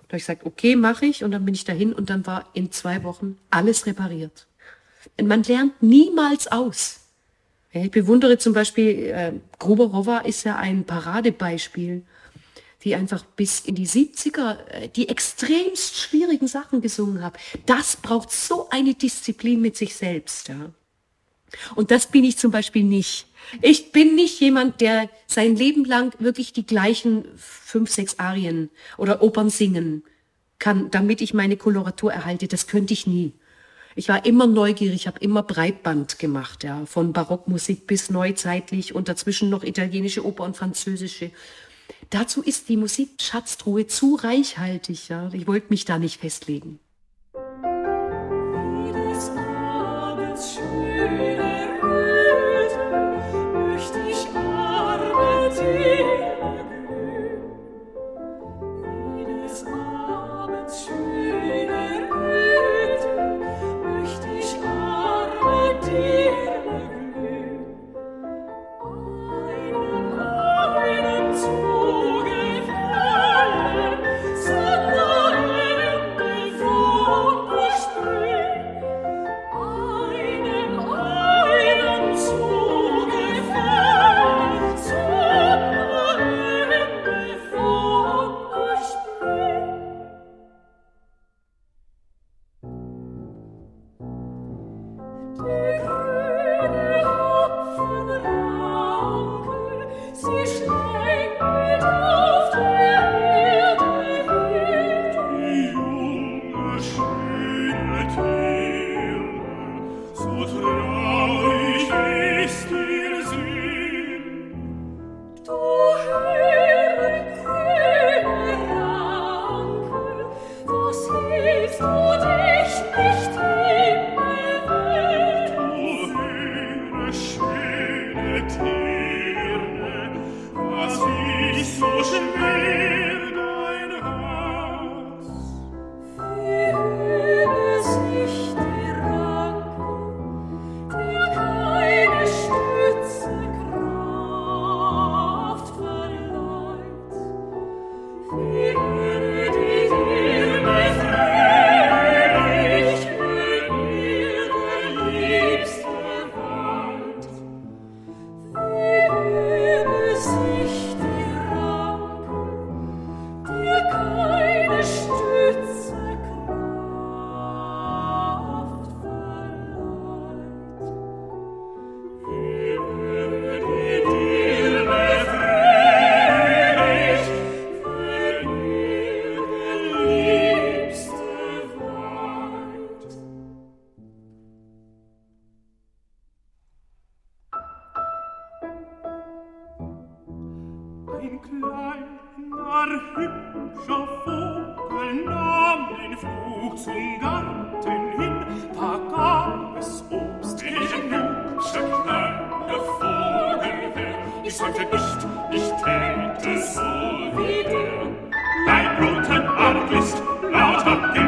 Da habe ich gesagt, okay, mache ich. Und dann bin ich dahin und dann war in zwei Wochen alles repariert. Und man lernt niemals aus. Ich bewundere zum Beispiel, äh, Gruberowa ist ja ein Paradebeispiel, die einfach bis in die 70er äh, die extremst schwierigen Sachen gesungen hat. Das braucht so eine Disziplin mit sich selbst. Ja. Und das bin ich zum Beispiel nicht. Ich bin nicht jemand, der sein Leben lang wirklich die gleichen fünf, sechs Arien oder Opern singen kann, damit ich meine Koloratur erhalte. Das könnte ich nie. Ich war immer neugierig, habe immer Breitband gemacht, ja, von Barockmusik bis neuzeitlich und dazwischen noch italienische Oper und französische. Dazu ist die Musikschatztruhe zu reichhaltig, ja. Ich wollte mich da nicht festlegen. Arglist, lauter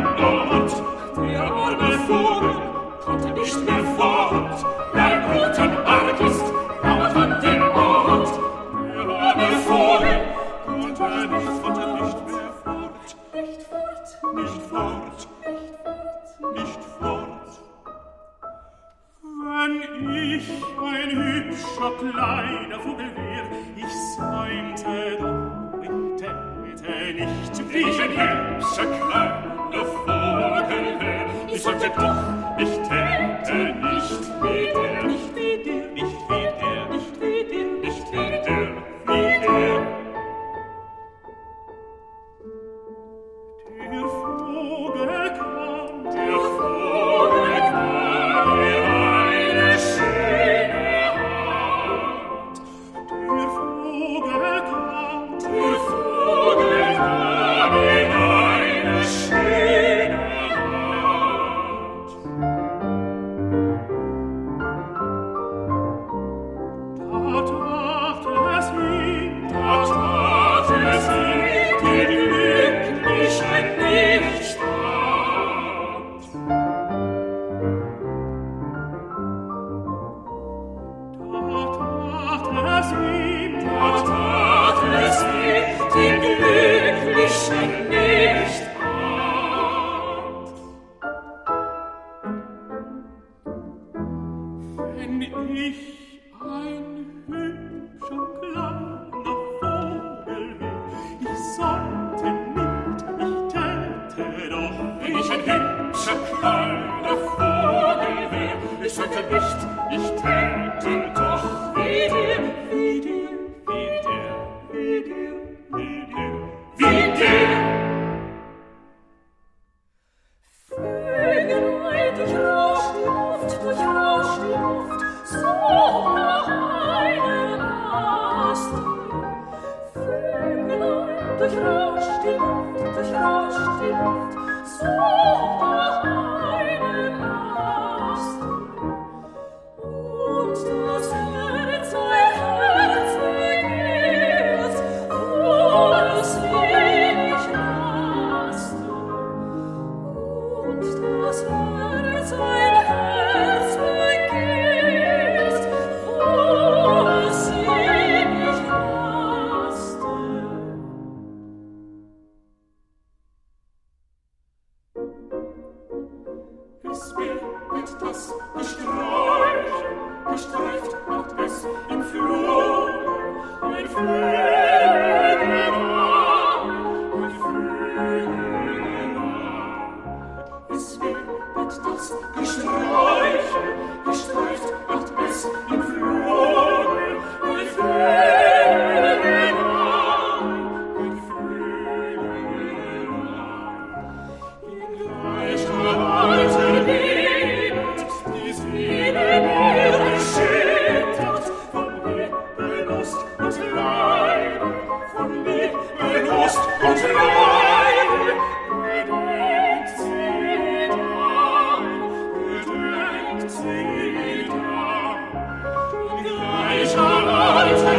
gleicher Weise,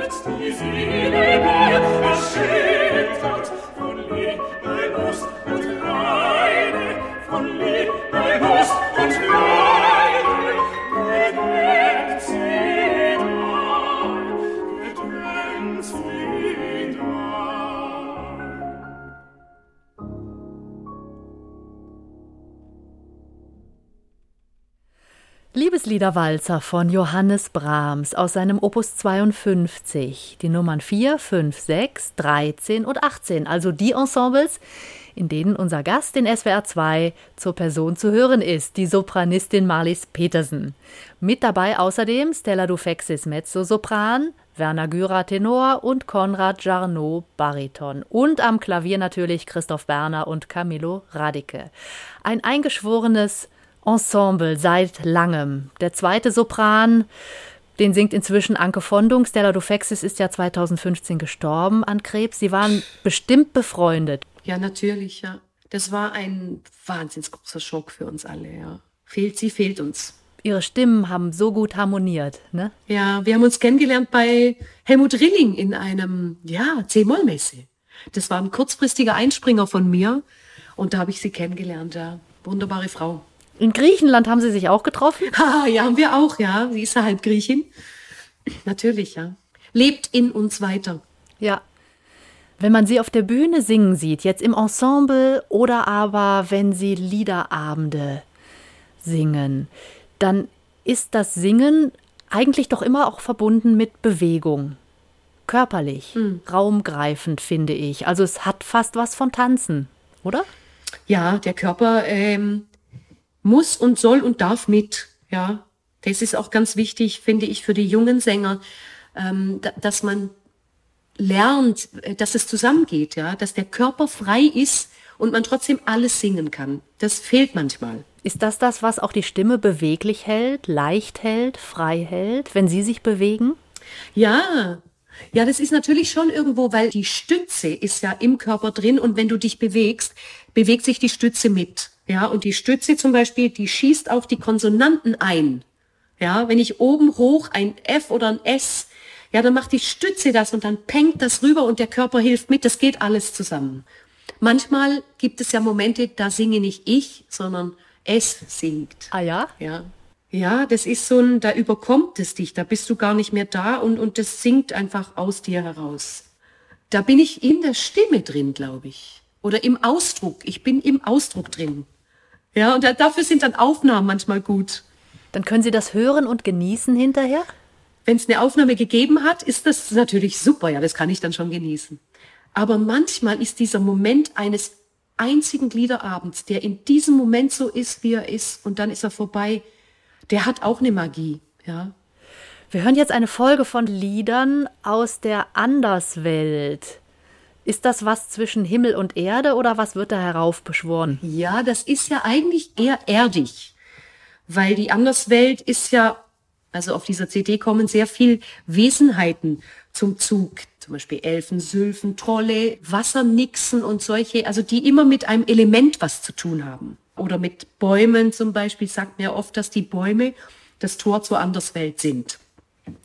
als die Seele bei Liederwalzer von Johannes Brahms aus seinem Opus 52, die Nummern 4, 5, 6, 13 und 18, also die Ensembles, in denen unser Gast in SWR 2 zur Person zu hören ist, die Sopranistin Marlies Petersen. Mit dabei außerdem Stella Dufexis Mezzosopran, Werner Gürer Tenor und Konrad Jarnot Bariton. Und am Klavier natürlich Christoph Berner und Camillo Radicke. Ein eingeschworenes Ensemble seit langem. Der zweite Sopran Den singt inzwischen Anke Fondung. Stella Dufexis ist ja 2015 gestorben an Krebs. Sie waren bestimmt befreundet. Ja, natürlich, ja. Das war ein wahnsinnig großer Schock für uns alle, ja. Fehlt sie, fehlt uns. Ihre Stimmen haben so gut harmoniert, ne? Ja, wir haben uns kennengelernt bei Helmut Rilling in einem, ja, C-Moll-Messe. Das war ein kurzfristiger Einspringer von mir und da habe ich sie kennengelernt, ja. Wunderbare Frau. In Griechenland haben Sie sich auch getroffen? *laughs* Ha, ja, haben wir auch, ja. Sie ist ja halb Griechin. Natürlich, ja. Lebt in uns weiter. Ja. Wenn man sie auf der Bühne singen sieht, jetzt im Ensemble oder aber wenn sie Liederabende singen, dann ist das Singen eigentlich doch immer auch verbunden mit Bewegung. Körperlich, Hm. raumgreifend, finde ich. Also es hat fast was von Tanzen, oder? Ja, der Körper ähm, muss und soll und darf mit. Ja, das ist auch ganz wichtig, finde ich, für die jungen Sänger, ähm, da, dass man lernt, äh, dass es zusammengeht, ja, dass der Körper frei ist und man trotzdem alles singen kann. Das fehlt manchmal. Ist das das, was auch die Stimme beweglich hält, leicht hält, frei hält, wenn sie sich bewegen? Ja, ja, das ist natürlich schon irgendwo, weil die Stütze ist ja im Körper drin und wenn du dich bewegst, bewegt sich die Stütze mit. Ja, und die Stütze zum Beispiel, die schießt auch die Konsonanten ein. Ja, wenn ich oben hoch ein F oder ein S, ja, dann macht die Stütze das und dann pengt das rüber und der Körper hilft mit. Das geht alles zusammen. Manchmal gibt es ja Momente, da singe nicht ich, sondern es singt. Ah ja? Ja. Ja, das ist so ein, da überkommt es dich, da bist du gar nicht mehr da und, und das singt einfach aus dir heraus. Da bin ich in der Stimme drin, glaube ich. Oder im Ausdruck. Ich bin im Ausdruck drin. Ja, und da, dafür sind dann Aufnahmen manchmal gut. Dann können Sie das hören und genießen hinterher? Wenn es eine Aufnahme gegeben hat, ist das natürlich super. Ja, das kann ich dann schon genießen. Aber manchmal ist dieser Moment eines einzigen Liederabends, der in diesem Moment so ist, wie er ist, und dann ist er vorbei, der hat auch eine Magie. Ja, Wir hören jetzt eine Folge von Liedern aus der Anderswelt. Ist das was zwischen Himmel und Erde oder was wird da heraufbeschworen? Ja, das ist ja eigentlich eher erdig, weil die Anderswelt ist ja, also auf dieser CD kommen sehr viel Wesenheiten zum Zug, zum Beispiel Elfen, Sylphen, Trolle, Wassernixen und solche, also die immer mit einem Element was zu tun haben. Oder mit Bäumen zum Beispiel, sagt mir oft, dass die Bäume das Tor zur Anderswelt sind.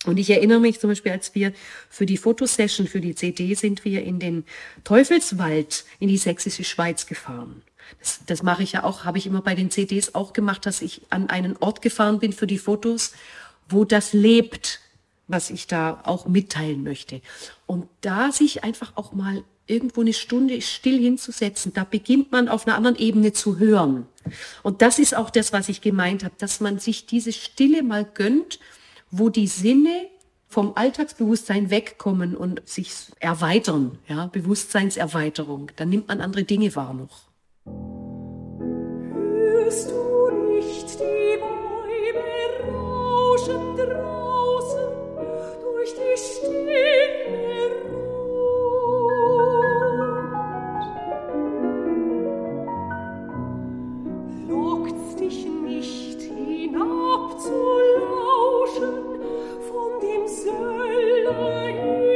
Und ich erinnere mich zum Beispiel, als wir für die Fotosession, für die CD sind wir in den Teufelswald in die sächsische Schweiz gefahren. Das, das mache ich ja auch, habe ich immer bei den CDs auch gemacht, dass ich an einen Ort gefahren bin für die Fotos, wo das lebt, was ich da auch mitteilen möchte. Und da sich einfach auch mal irgendwo eine Stunde still hinzusetzen, da beginnt man auf einer anderen Ebene zu hören. Und das ist auch das, was ich gemeint habe, dass man sich diese Stille mal gönnt, wo die Sinne vom Alltagsbewusstsein wegkommen und sich erweitern, ja, Bewusstseinserweiterung. Dann nimmt man andere Dinge wahr noch. Hörst du nicht die Bäume rauschen draußen durch die stille Rot? Lockt's dich nicht hinab zu lauschen von dem Söller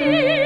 me.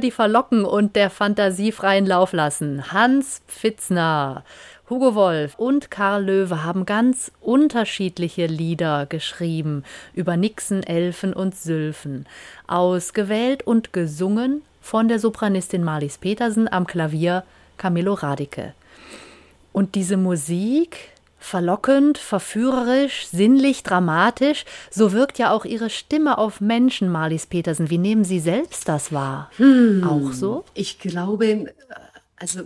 Die verlocken und der Fantasie freien Lauf lassen. Hans Pfitzner, Hugo Wolf und Karl Löwe haben ganz unterschiedliche Lieder geschrieben über Nixen, Elfen und Sylphen. Ausgewählt und gesungen von der Sopranistin Marlies Petersen am Klavier Camillo Radicke. Und diese Musik, verlockend, verführerisch, sinnlich, dramatisch, so wirkt ja auch ihre Stimme auf Menschen, Marlies Petersen. Wie nehmen Sie selbst das wahr? Hm, auch so? Ich glaube, also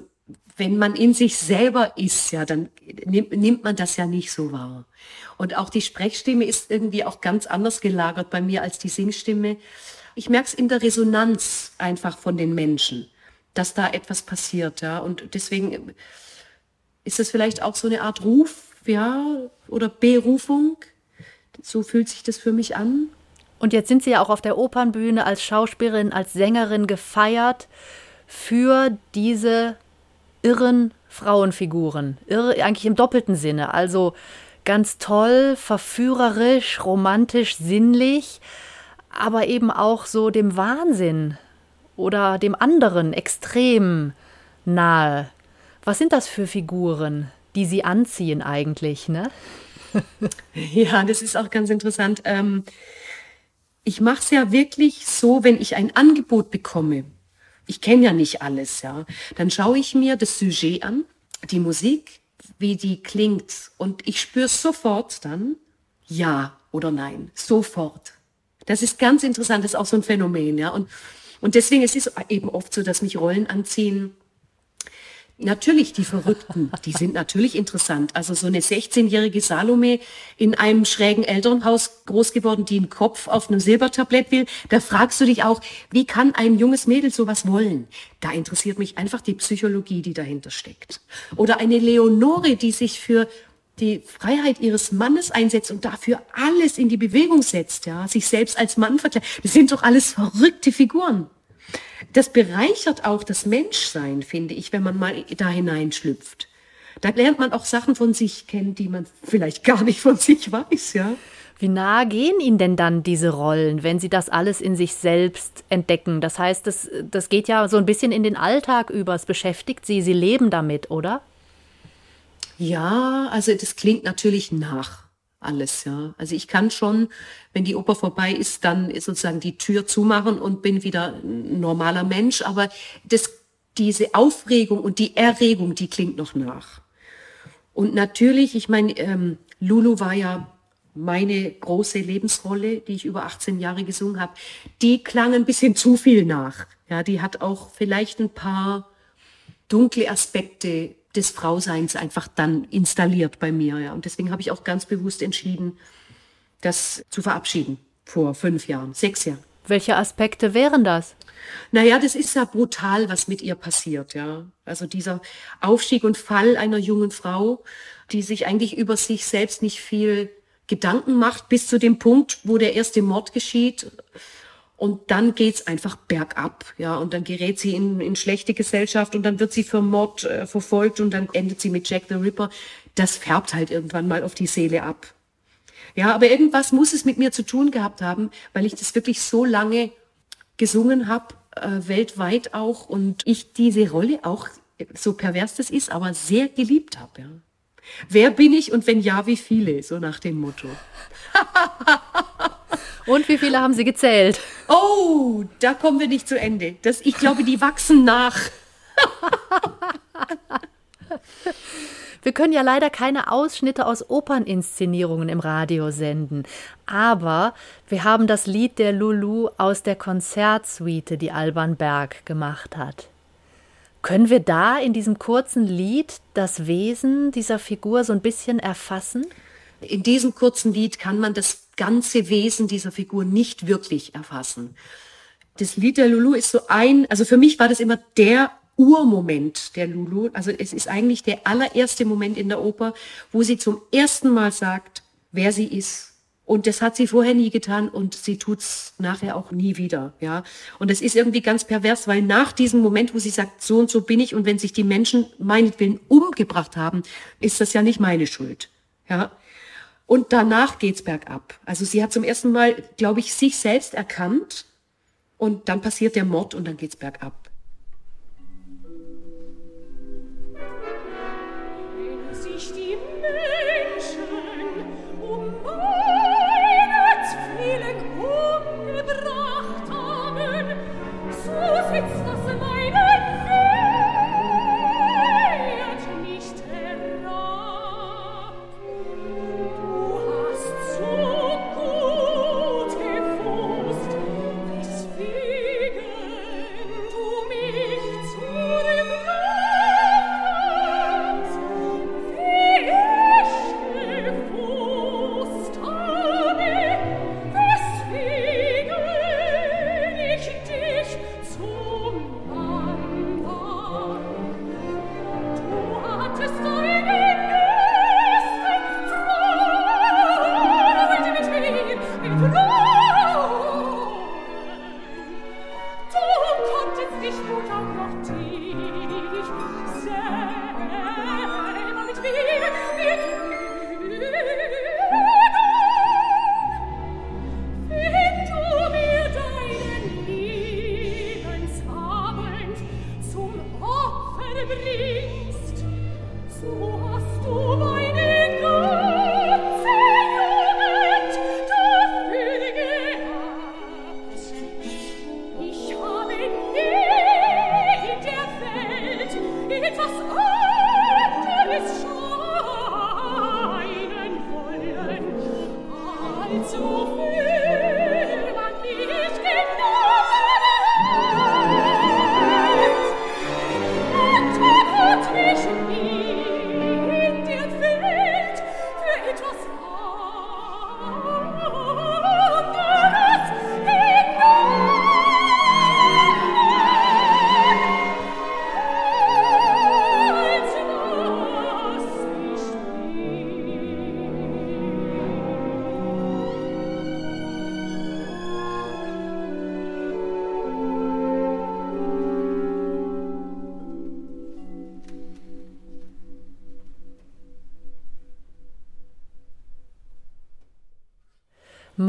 wenn man in sich selber ist, ja, dann nimmt, nimmt man das ja nicht so wahr. Und auch die Sprechstimme ist irgendwie auch ganz anders gelagert bei mir als die Singstimme. Ich merke es in der Resonanz einfach von den Menschen, dass da etwas passiert, ja. Und deswegen ist es vielleicht auch so eine Art Ruf, ja, oder Berufung. So fühlt sich das für mich an. Und jetzt sind Sie ja auch auf der Opernbühne als Schauspielerin, als Sängerin gefeiert für diese irren Frauenfiguren. Irre eigentlich im doppelten Sinne. Also ganz toll, verführerisch, romantisch, sinnlich, aber eben auch so dem Wahnsinn oder dem anderen extrem nahe. Was sind das für Figuren, die sie anziehen eigentlich, ne? *laughs* ja, das ist auch ganz interessant. Ähm, ich mache es ja wirklich so, wenn ich ein Angebot bekomme. Ich kenne ja nicht alles, ja. Dann schaue ich mir das Sujet an, die Musik, wie die klingt und ich spüre sofort dann ja oder nein, sofort. Das ist ganz interessant, das ist auch so ein Phänomen, ja. Und, und deswegen es ist es eben oft so, dass mich Rollen anziehen, Natürlich, die Verrückten, die sind natürlich interessant. Also so eine 16-jährige Salome in einem schrägen Elternhaus groß geworden, die einen Kopf auf einem Silbertablett will, da fragst du dich auch, wie kann ein junges Mädel sowas wollen? Da interessiert mich einfach die Psychologie, die dahinter steckt. Oder eine Leonore, die sich für die Freiheit ihres Mannes einsetzt und dafür alles in die Bewegung setzt, ja, sich selbst als Mann verkleidet. Das sind doch alles verrückte Figuren das bereichert auch das Menschsein, finde ich, wenn man mal da hineinschlüpft. Da lernt man auch Sachen von sich kennen, die man vielleicht gar nicht von sich weiß, ja. Wie nah gehen Ihnen denn dann diese Rollen, wenn Sie das alles in sich selbst entdecken? Das heißt, das, das geht ja so ein bisschen in den Alltag über. Es beschäftigt Sie, Sie leben damit, oder? Ja, also das klingt natürlich nach alles, ja. Also ich kann schon, wenn die Oper vorbei ist, dann sozusagen die Tür zumachen und bin wieder ein normaler Mensch, aber das, diese Aufregung und die Erregung, die klingt noch nach. Und natürlich, ich meine, ähm, Lulu war ja meine große Lebensrolle, die ich über 18 Jahre gesungen habe, die klang ein bisschen zu viel nach. Ja, die hat auch vielleicht ein paar dunkle Aspekte des Frauseins einfach dann installiert bei mir. Ja. Und deswegen habe ich auch ganz bewusst entschieden, das zu verabschieden vor fünf Jahren, sechs Jahren. Welche Aspekte wären das? Naja, das ist ja brutal, was mit ihr passiert, ja. Also dieser Aufstieg und Fall einer jungen Frau, die sich eigentlich über sich selbst nicht viel Gedanken macht, bis zu dem Punkt, wo der erste Mord geschieht und dann geht's einfach bergab, ja, und dann gerät sie in, in schlechte Gesellschaft und dann wird sie für Mord äh, verfolgt und dann endet sie mit Jack the Ripper. Das färbt halt irgendwann mal auf die Seele ab. Ja, aber irgendwas muss es mit mir zu tun gehabt haben, weil ich das wirklich so lange gesungen habe, äh, weltweit auch, und ich diese Rolle auch, so pervers das ist, aber sehr geliebt habe. Ja. Wer bin ich und wenn ja, wie viele? So nach dem Motto. *laughs* Und wie viele haben Sie gezählt? Oh, da kommen wir nicht zu Ende. Das, ich glaube, die wachsen nach. *laughs* Wir können ja leider keine Ausschnitte aus Operninszenierungen im Radio senden. Aber wir haben das Lied der Lulu aus der Konzertsuite, die Alban Berg gemacht hat. Können wir da in diesem kurzen Lied das Wesen dieser Figur so ein bisschen erfassen? In diesem kurzen Lied kann man das ganze Wesen dieser Figur nicht wirklich erfassen. Das Lied der Lulu ist so ein, also für mich war das immer der Urmoment der Lulu. Also es ist eigentlich der allererste Moment in der Oper, wo sie zum ersten Mal sagt, wer sie ist. Und das hat sie vorher nie getan und sie tut's nachher auch nie wieder, ja. Und es ist irgendwie ganz pervers, weil nach diesem Moment, wo sie sagt, so und so bin ich und wenn sich die Menschen meinetwillen umgebracht haben, ist das ja nicht meine Schuld, ja. Und danach geht's bergab. Also sie hat zum ersten Mal, glaube ich, sich selbst erkannt Und dann passiert der Mord und dann geht's bergab.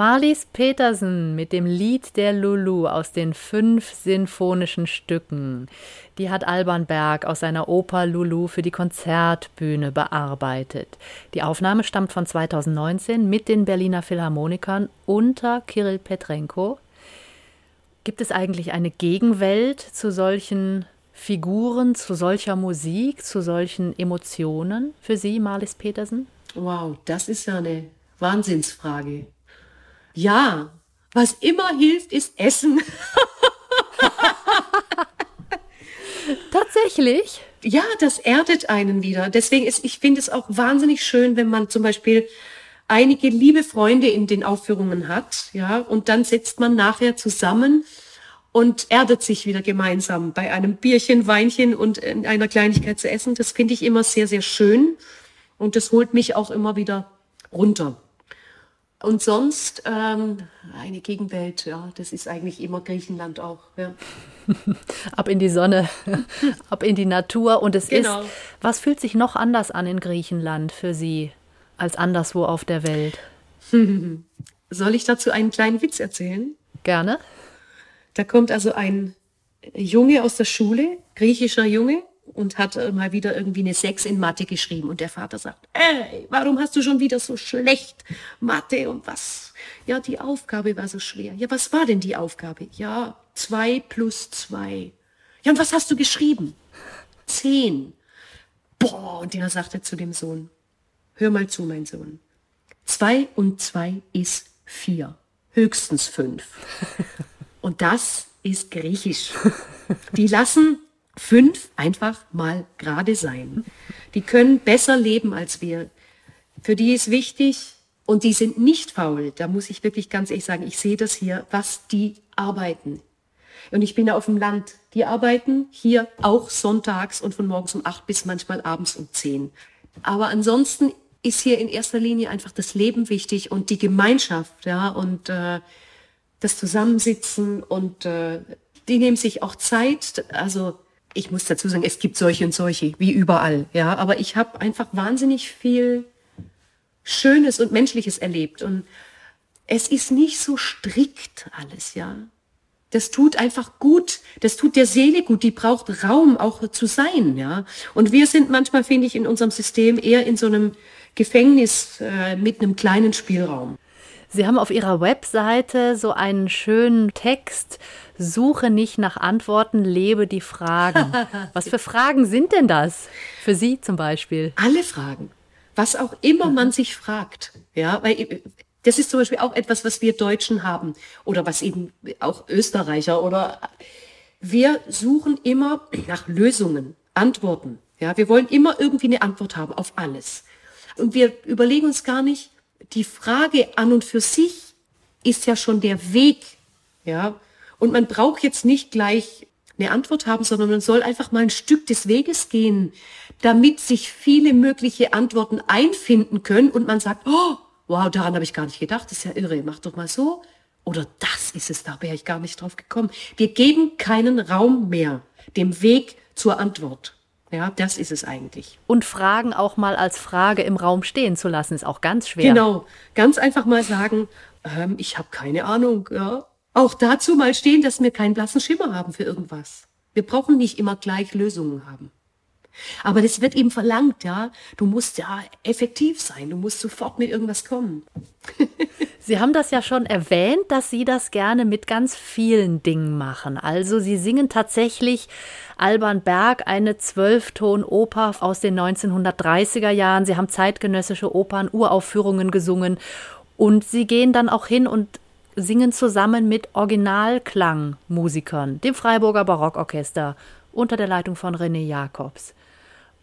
Marlies Petersen mit dem Lied der Lulu aus den fünf sinfonischen Stücken. Die hat Alban Berg aus seiner Oper Lulu für die Konzertbühne bearbeitet. Die Aufnahme stammt von 2019 mit den Berliner Philharmonikern unter Kirill Petrenko. Gibt es eigentlich eine Gegenwelt zu solchen Figuren, zu solcher Musik, zu solchen Emotionen für Sie, Marlies Petersen? Wow, das ist ja eine Wahnsinnsfrage. Ja, was immer hilft, ist Essen. Tatsächlich? Ja, das erdet einen wieder. Deswegen ist, ich finde es auch wahnsinnig schön, wenn man zum Beispiel einige liebe Freunde in den Aufführungen hat, ja, und dann sitzt man nachher zusammen und erdet sich wieder gemeinsam bei einem Bierchen, Weinchen und einer Kleinigkeit zu essen. Das finde ich immer sehr, sehr schön und das holt mich auch immer wieder runter. Und sonst ähm, eine Gegenwelt, ja, das ist eigentlich immer Griechenland auch. Ja. *laughs* ab in die Sonne, *laughs* ab in die Natur. Und es genau. ist, was fühlt sich noch anders an in Griechenland für Sie als anderswo auf der Welt? *laughs* Soll ich dazu einen kleinen Witz erzählen? Gerne. Da kommt also ein Junge aus der Schule, griechischer Junge, und hat mal wieder irgendwie eine Sechs in Mathe geschrieben. Und der Vater sagt, ey, warum hast du schon wieder so schlecht Mathe und was? Ja, die Aufgabe war so schwer. Ja, was war denn die Aufgabe? Ja, zwei plus zwei. Ja, und was hast du geschrieben? Zehn. Boah, und der sagte zu dem Sohn, hör mal zu, mein Sohn. Zwei und zwei ist vier. Höchstens fünf. *laughs* Und das ist Griechisch. Die lassen fünf einfach mal gerade sein. Die können besser leben als wir. Für die ist wichtig, und die sind nicht faul, da muss ich wirklich ganz ehrlich sagen, ich sehe das hier, was die arbeiten. Und ich bin ja auf dem Land. Die arbeiten hier auch sonntags und von morgens um acht bis manchmal abends um zehn. Aber ansonsten ist hier in erster Linie einfach das Leben wichtig und die Gemeinschaft, ja, und äh, das Zusammensitzen und äh, die nehmen sich auch Zeit. Also ich muss dazu sagen, es gibt solche und solche, wie überall, ja. Aber ich habe einfach wahnsinnig viel Schönes und Menschliches erlebt und es ist nicht so strikt alles, ja. das tut einfach gut. Das tut der Seele gut. Die braucht Raum auch zu sein, ja. Und wir sind manchmal, finde ich, in unserem System eher in so einem Gefängnis äh, mit einem kleinen Spielraum. Sie haben auf Ihrer Webseite so einen schönen Text. Suche nicht nach Antworten, lebe die Fragen. *laughs* Was für Fragen sind denn das? Für Sie zum Beispiel? Alle Fragen. Was auch immer man sich fragt. Ja, weil das ist zum Beispiel auch etwas, was wir Deutschen haben oder was eben auch Österreicher oder wir suchen immer nach Lösungen, Antworten. Ja, wir wollen immer irgendwie eine Antwort haben auf alles. Und wir überlegen uns gar nicht, die Frage an und für sich ist ja schon der Weg. Ja, und man braucht jetzt nicht gleich eine Antwort haben, sondern man soll einfach mal ein Stück des Weges gehen, damit sich viele mögliche Antworten einfinden können und man sagt, oh, wow, daran habe ich gar nicht gedacht, das ist ja irre, mach doch mal so. Oder das ist es, da wäre ich gar nicht drauf gekommen. Wir geben keinen Raum mehr dem Weg zur Antwort. Ja, das ist es eigentlich. Und Fragen auch mal als Frage im Raum stehen zu lassen, ist auch ganz schwer. Genau, ganz einfach mal sagen, ähm, ich habe keine Ahnung. Ja. Auch dazu mal stehen, dass wir keinen blassen Schimmer haben für irgendwas. Wir brauchen nicht immer gleich Lösungen haben. Aber das wird eben verlangt, ja. Du musst ja effektiv sein. Du musst sofort mit irgendwas kommen. *laughs* Sie haben das ja schon erwähnt, dass Sie das gerne mit ganz vielen Dingen machen. Also Sie singen tatsächlich Alban Berg, eine Zwölfton-Oper aus den 1930er Jahren. Sie haben zeitgenössische Opern, Uraufführungen gesungen. Und Sie gehen dann auch hin und singen zusammen mit Originalklangmusikern, dem Freiburger Barockorchester unter der Leitung von René Jacobs.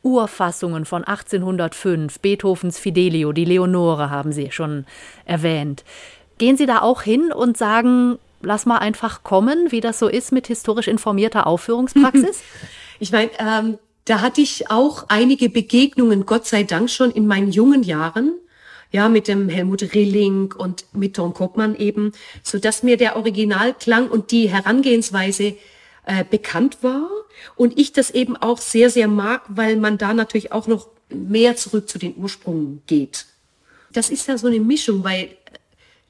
Urfassungen von 1805, Beethovens Fidelio, die Leonore haben Sie schon erwähnt. Gehen Sie da auch hin und sagen, lass mal einfach kommen, wie das so ist mit historisch informierter Aufführungspraxis? *laughs* Ich meine, ähm, da hatte ich auch einige Begegnungen, Gott sei Dank schon in meinen jungen Jahren, ja, mit dem Helmut Rilling und mit Tom Koppmann eben, so dass mir der Originalklang und die Herangehensweise äh, bekannt war und ich das eben auch sehr, sehr mag, weil man da natürlich auch noch mehr zurück zu den Ursprüngen geht. Das ist ja so eine Mischung, weil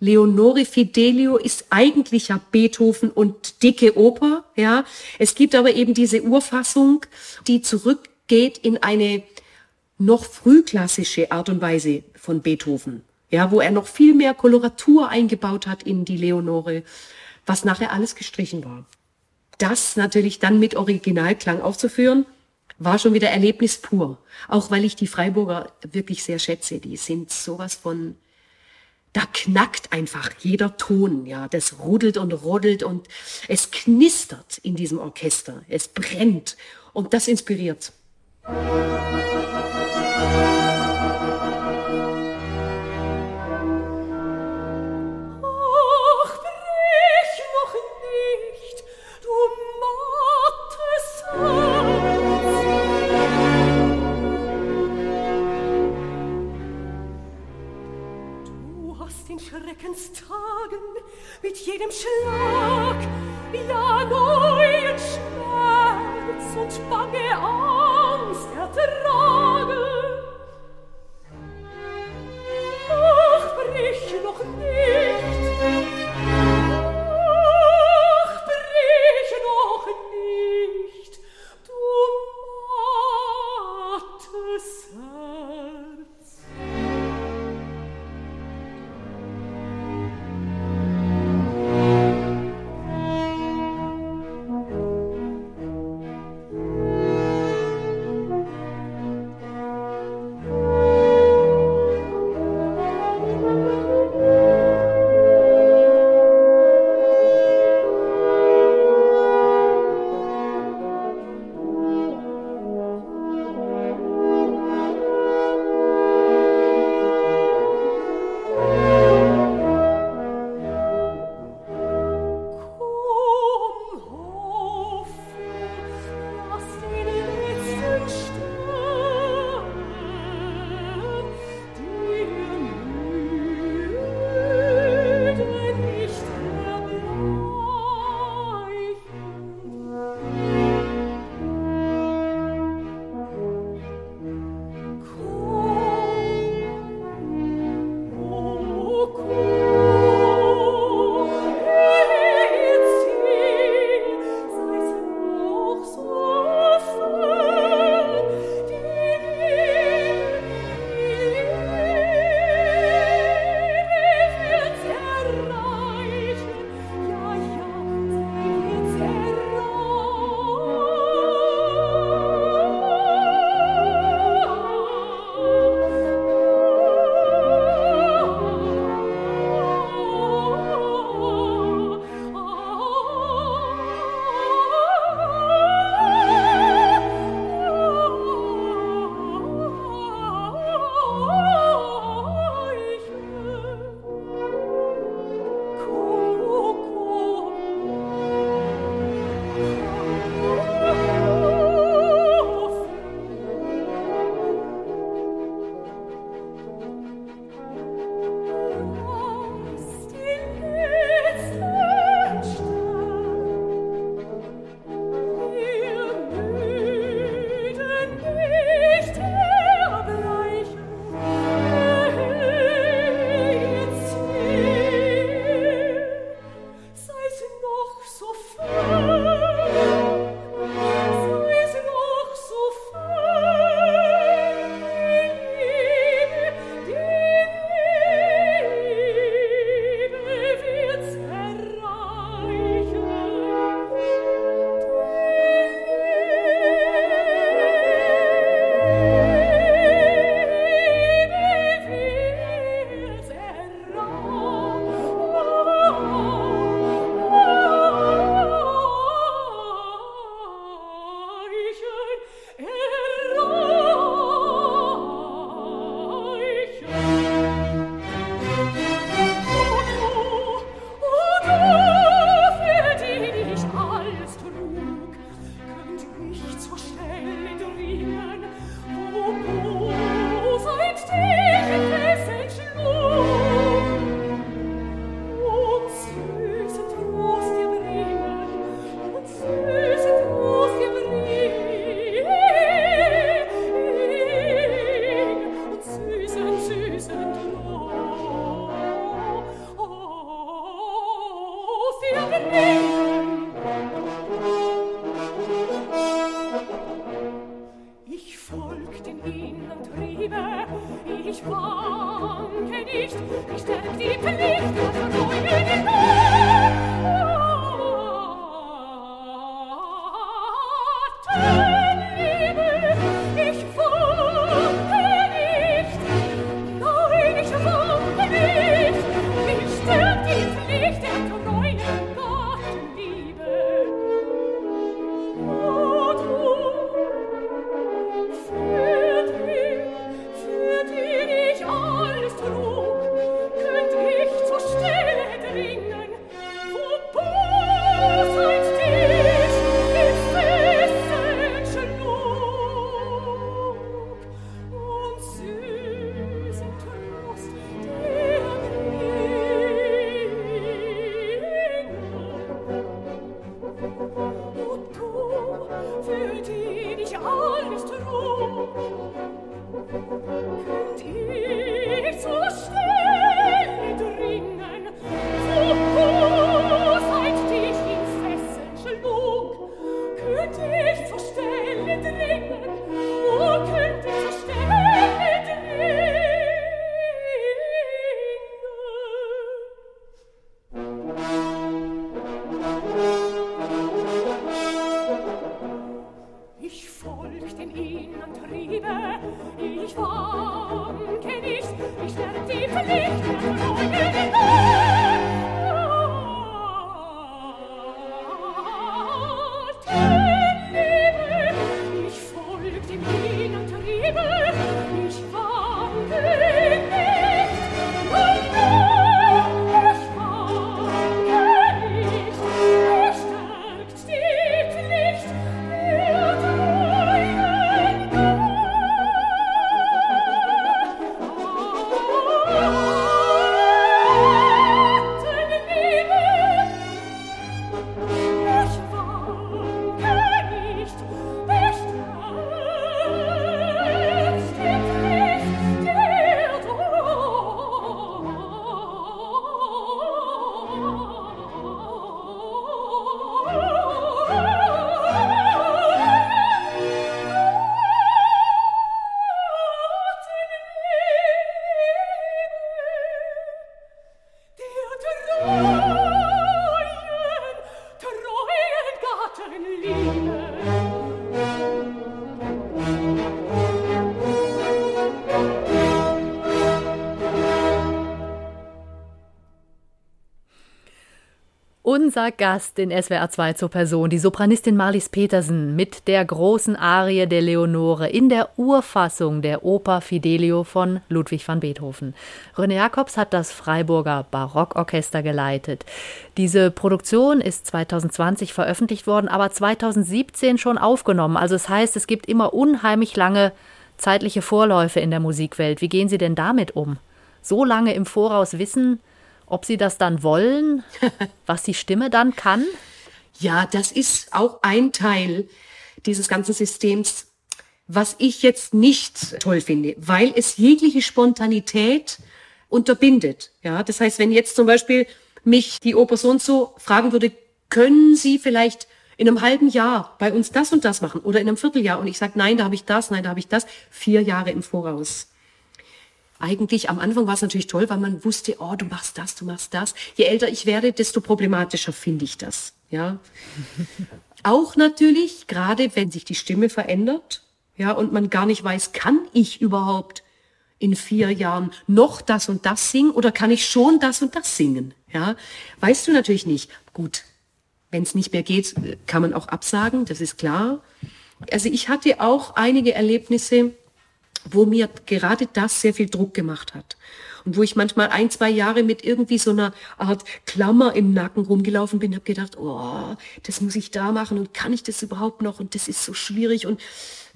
Leonore Fidelio ist eigentlich ja Beethoven und dicke Oper, ja. Es gibt aber eben diese Urfassung, die zurückgeht in eine noch frühklassische Art und Weise von Beethoven, ja, wo er noch viel mehr Koloratur eingebaut hat in die Leonore, was nachher alles gestrichen war das natürlich dann mit Originalklang aufzuführen, war schon wieder Erlebnis pur. Auch weil ich die Freiburger wirklich sehr schätze. Die sind sowas von, da knackt einfach jeder Ton, ja. Das rudelt und roddelt und es knistert in diesem Orchester. Es brennt und das inspiriert. Schreckenstagen mit jedem Schlag, ja neuen Schmerz und bange Angst ertrage. Ach, brich noch nicht, Unser Gast in SWR 2 zur Person, die Sopranistin Marlies Petersen mit der großen Arie der Leonore in der Urfassung der Oper Fidelio von Ludwig van Beethoven. René Jacobs hat das Freiburger Barockorchester geleitet. Diese Produktion ist 2020 veröffentlicht worden, aber 2017 schon aufgenommen. Also es das heißt, es gibt immer unheimlich lange zeitliche Vorläufe in der Musikwelt. Wie gehen Sie denn damit um? So lange im Voraus wissen, ob Sie das dann wollen, *laughs* was die Stimme dann kann? Ja, das ist auch ein Teil dieses ganzen Systems, was ich jetzt nicht toll finde, weil es jegliche Spontanität unterbindet. Ja, das heißt, wenn jetzt zum Beispiel mich die Oper so und so fragen würde, können Sie vielleicht in einem halben Jahr bei uns das und das machen oder in einem Vierteljahr und ich sage, nein, da habe ich das, nein, da habe ich das, vier Jahre im Voraus eigentlich am Anfang war es natürlich toll, weil man wusste, oh, du machst das, du machst das. Je älter ich werde, desto problematischer finde ich das. Ja. *laughs* Auch natürlich, gerade wenn sich die Stimme verändert, ja, und man gar nicht weiß, kann ich überhaupt in vier Jahren noch das und das singen oder kann ich schon das und das singen? Ja, weißt du natürlich nicht. Gut, wenn es nicht mehr geht, kann man auch absagen, das ist klar. Also ich hatte auch einige Erlebnisse, wo mir gerade das sehr viel Druck gemacht hat. Und wo ich manchmal ein, zwei Jahre mit irgendwie so einer Art Klammer im Nacken rumgelaufen bin, habe gedacht, oh, das muss ich da machen und kann ich das überhaupt noch und das ist so schwierig und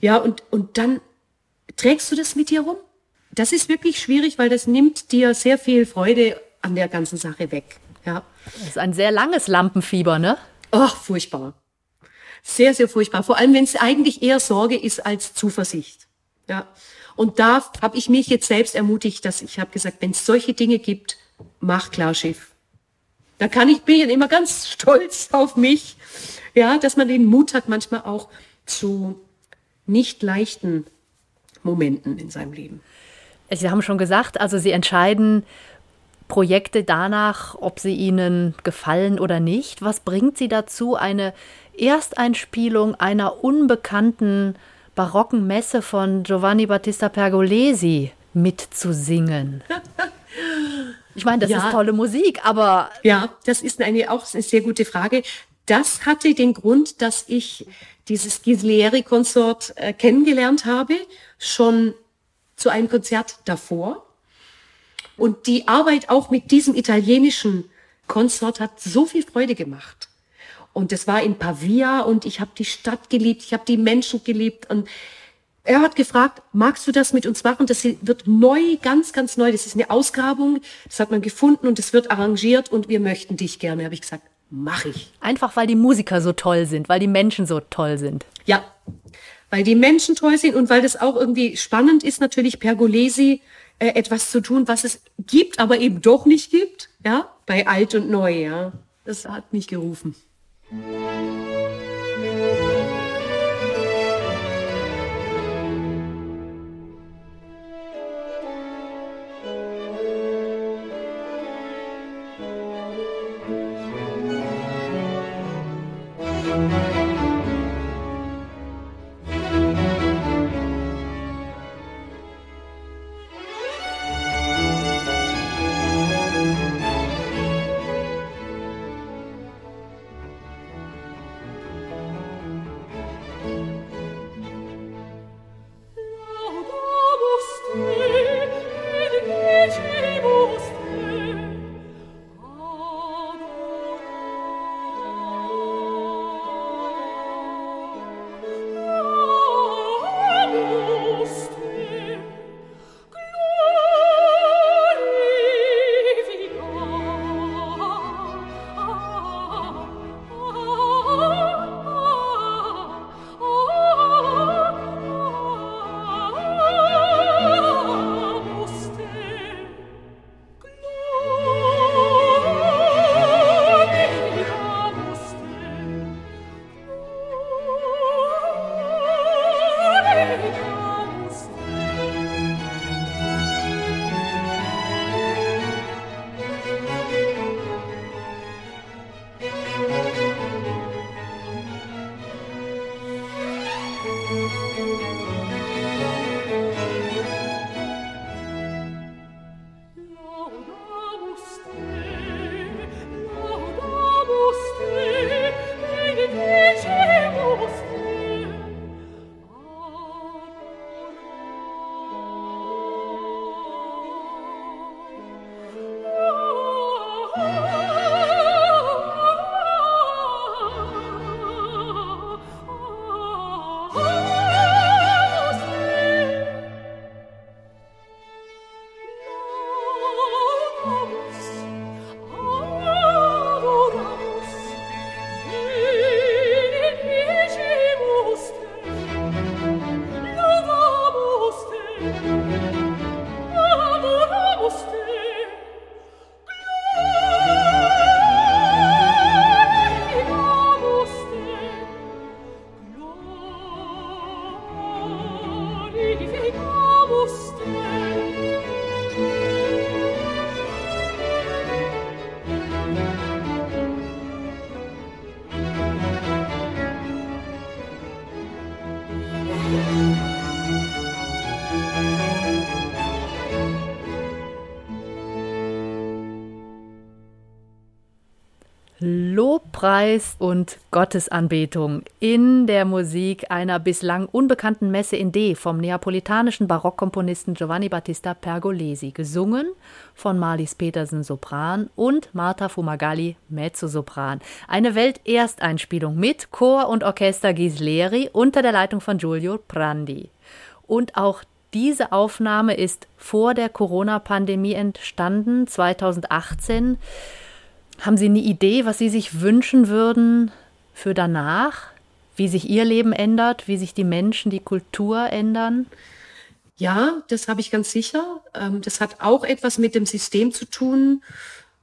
ja, und, und dann trägst du das mit dir rum. Das ist wirklich schwierig, weil das nimmt dir sehr viel Freude an der ganzen Sache weg. Ja. Das ist ein sehr langes Lampenfieber, ne? Ach, furchtbar. Sehr, sehr furchtbar. Vor allem, wenn es eigentlich eher Sorge ist als Zuversicht. Ja. Und da habe ich mich jetzt selbst ermutigt, dass ich habe gesagt, wenn es solche Dinge gibt, mach klar Schiff. Da kann ich, bin ich immer ganz stolz auf mich, ja, dass man den Mut hat, manchmal auch zu nicht leichten Momenten in seinem Leben. Sie haben schon gesagt, also Sie entscheiden Projekte danach, ob sie Ihnen gefallen oder nicht. Was bringt Sie dazu, eine Ersteinspielung einer unbekannten barocken Messe von Giovanni Battista Pergolesi mitzusingen? *laughs* Ich meine, das ja. ist tolle Musik, aber. Ja, das ist eine, auch eine sehr gute Frage. Das hatte den Grund, dass ich dieses Ghislieri-Konsort äh, kennengelernt habe, schon zu einem Konzert davor. Und die Arbeit auch mit diesem italienischen Konsort hat so viel Freude gemacht. Und es war in Pavia und ich habe die Stadt geliebt, ich habe die Menschen geliebt und er hat gefragt, magst du das mit uns machen? Das wird neu, ganz, ganz neu. Das ist eine Ausgrabung. Das hat man gefunden und es wird arrangiert und wir möchten dich gerne. Habe ich gesagt, mache ich. Einfach weil die Musiker so toll sind, weil die Menschen so toll sind. Ja, weil die Menschen toll sind und weil das auch irgendwie spannend ist, natürlich Pergolesi äh, etwas zu tun, was es gibt, aber eben doch nicht gibt. Ja, bei alt und neu. Ja, das hat mich gerufen. Música Lobpreis und Gottesanbetung in der Musik einer bislang unbekannten Messe in D vom neapolitanischen Barockkomponisten Giovanni Battista Pergolesi, gesungen von Marlies Petersen Sopran und Marta Fumagalli Mezzosopran. Eine Weltersteinspielung mit Chor und Orchester Ghisleri unter der Leitung von Giulio Prandi. Und auch diese Aufnahme ist vor der Corona-Pandemie entstanden, 2018. Haben Sie eine Idee, was Sie sich wünschen würden für danach? Wie sich Ihr Leben ändert, wie sich die Menschen, die Kultur ändern? Ja, das habe ich ganz sicher. Ähm, das hat auch etwas mit dem System zu tun.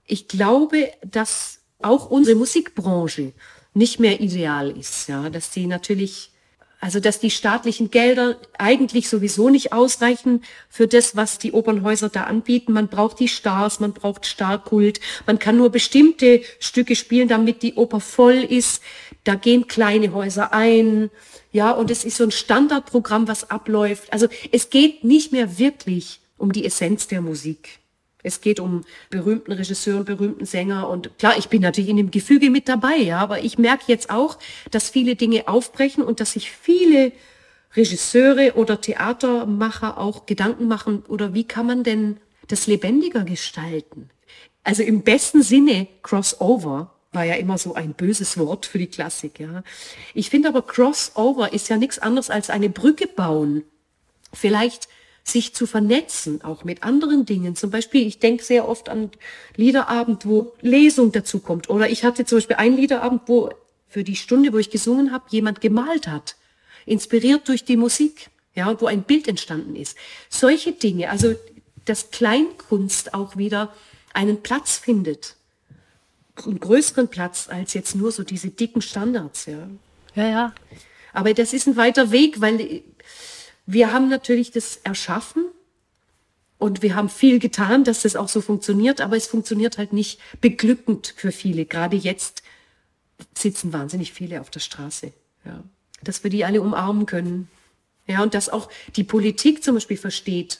Ich glaube, dass auch unsere Musikbranche nicht mehr ideal ist, ja, dass sie natürlich Also, dass die staatlichen Gelder eigentlich sowieso nicht ausreichen für das, was die Opernhäuser da anbieten. Man braucht die Stars, man braucht Starkult. Man kann nur bestimmte Stücke spielen, damit die Oper voll ist. Da gehen kleine Häuser ein. Ja, und es ist so ein Standardprogramm, was abläuft. Also, es geht nicht mehr wirklich um die Essenz der Musik. Es geht um berühmten Regisseur berühmten Sänger und klar, ich bin natürlich in dem Gefüge mit dabei, ja, aber ich merke jetzt auch, dass viele Dinge aufbrechen und dass sich viele Regisseure oder Theatermacher auch Gedanken machen oder wie kann man denn das lebendiger gestalten? Also im besten Sinne Crossover war ja immer so ein böses Wort für die Klassik, ja. Ich finde aber Crossover ist ja nichts anderes als eine Brücke bauen. Vielleicht sich zu vernetzen, auch mit anderen Dingen. Zum Beispiel, ich denke sehr oft an Liederabend, wo Lesung dazu kommt. Oder ich hatte zum Beispiel einen Liederabend, wo für die Stunde, wo ich gesungen habe, jemand gemalt hat. Inspiriert durch die Musik. Ja, wo ein Bild entstanden ist. Solche Dinge, also dass Kleinkunst auch wieder einen Platz findet. Einen größeren Platz als jetzt nur so diese dicken Standards, ja. Ja, ja. Aber das ist ein weiter Weg, weil wir haben natürlich das erschaffen und wir haben viel getan, dass das auch so funktioniert, aber es funktioniert halt nicht beglückend für viele. Gerade jetzt sitzen wahnsinnig viele auf der Straße. Ja. Dass wir die alle umarmen können. Ja, und dass auch die Politik zum Beispiel versteht,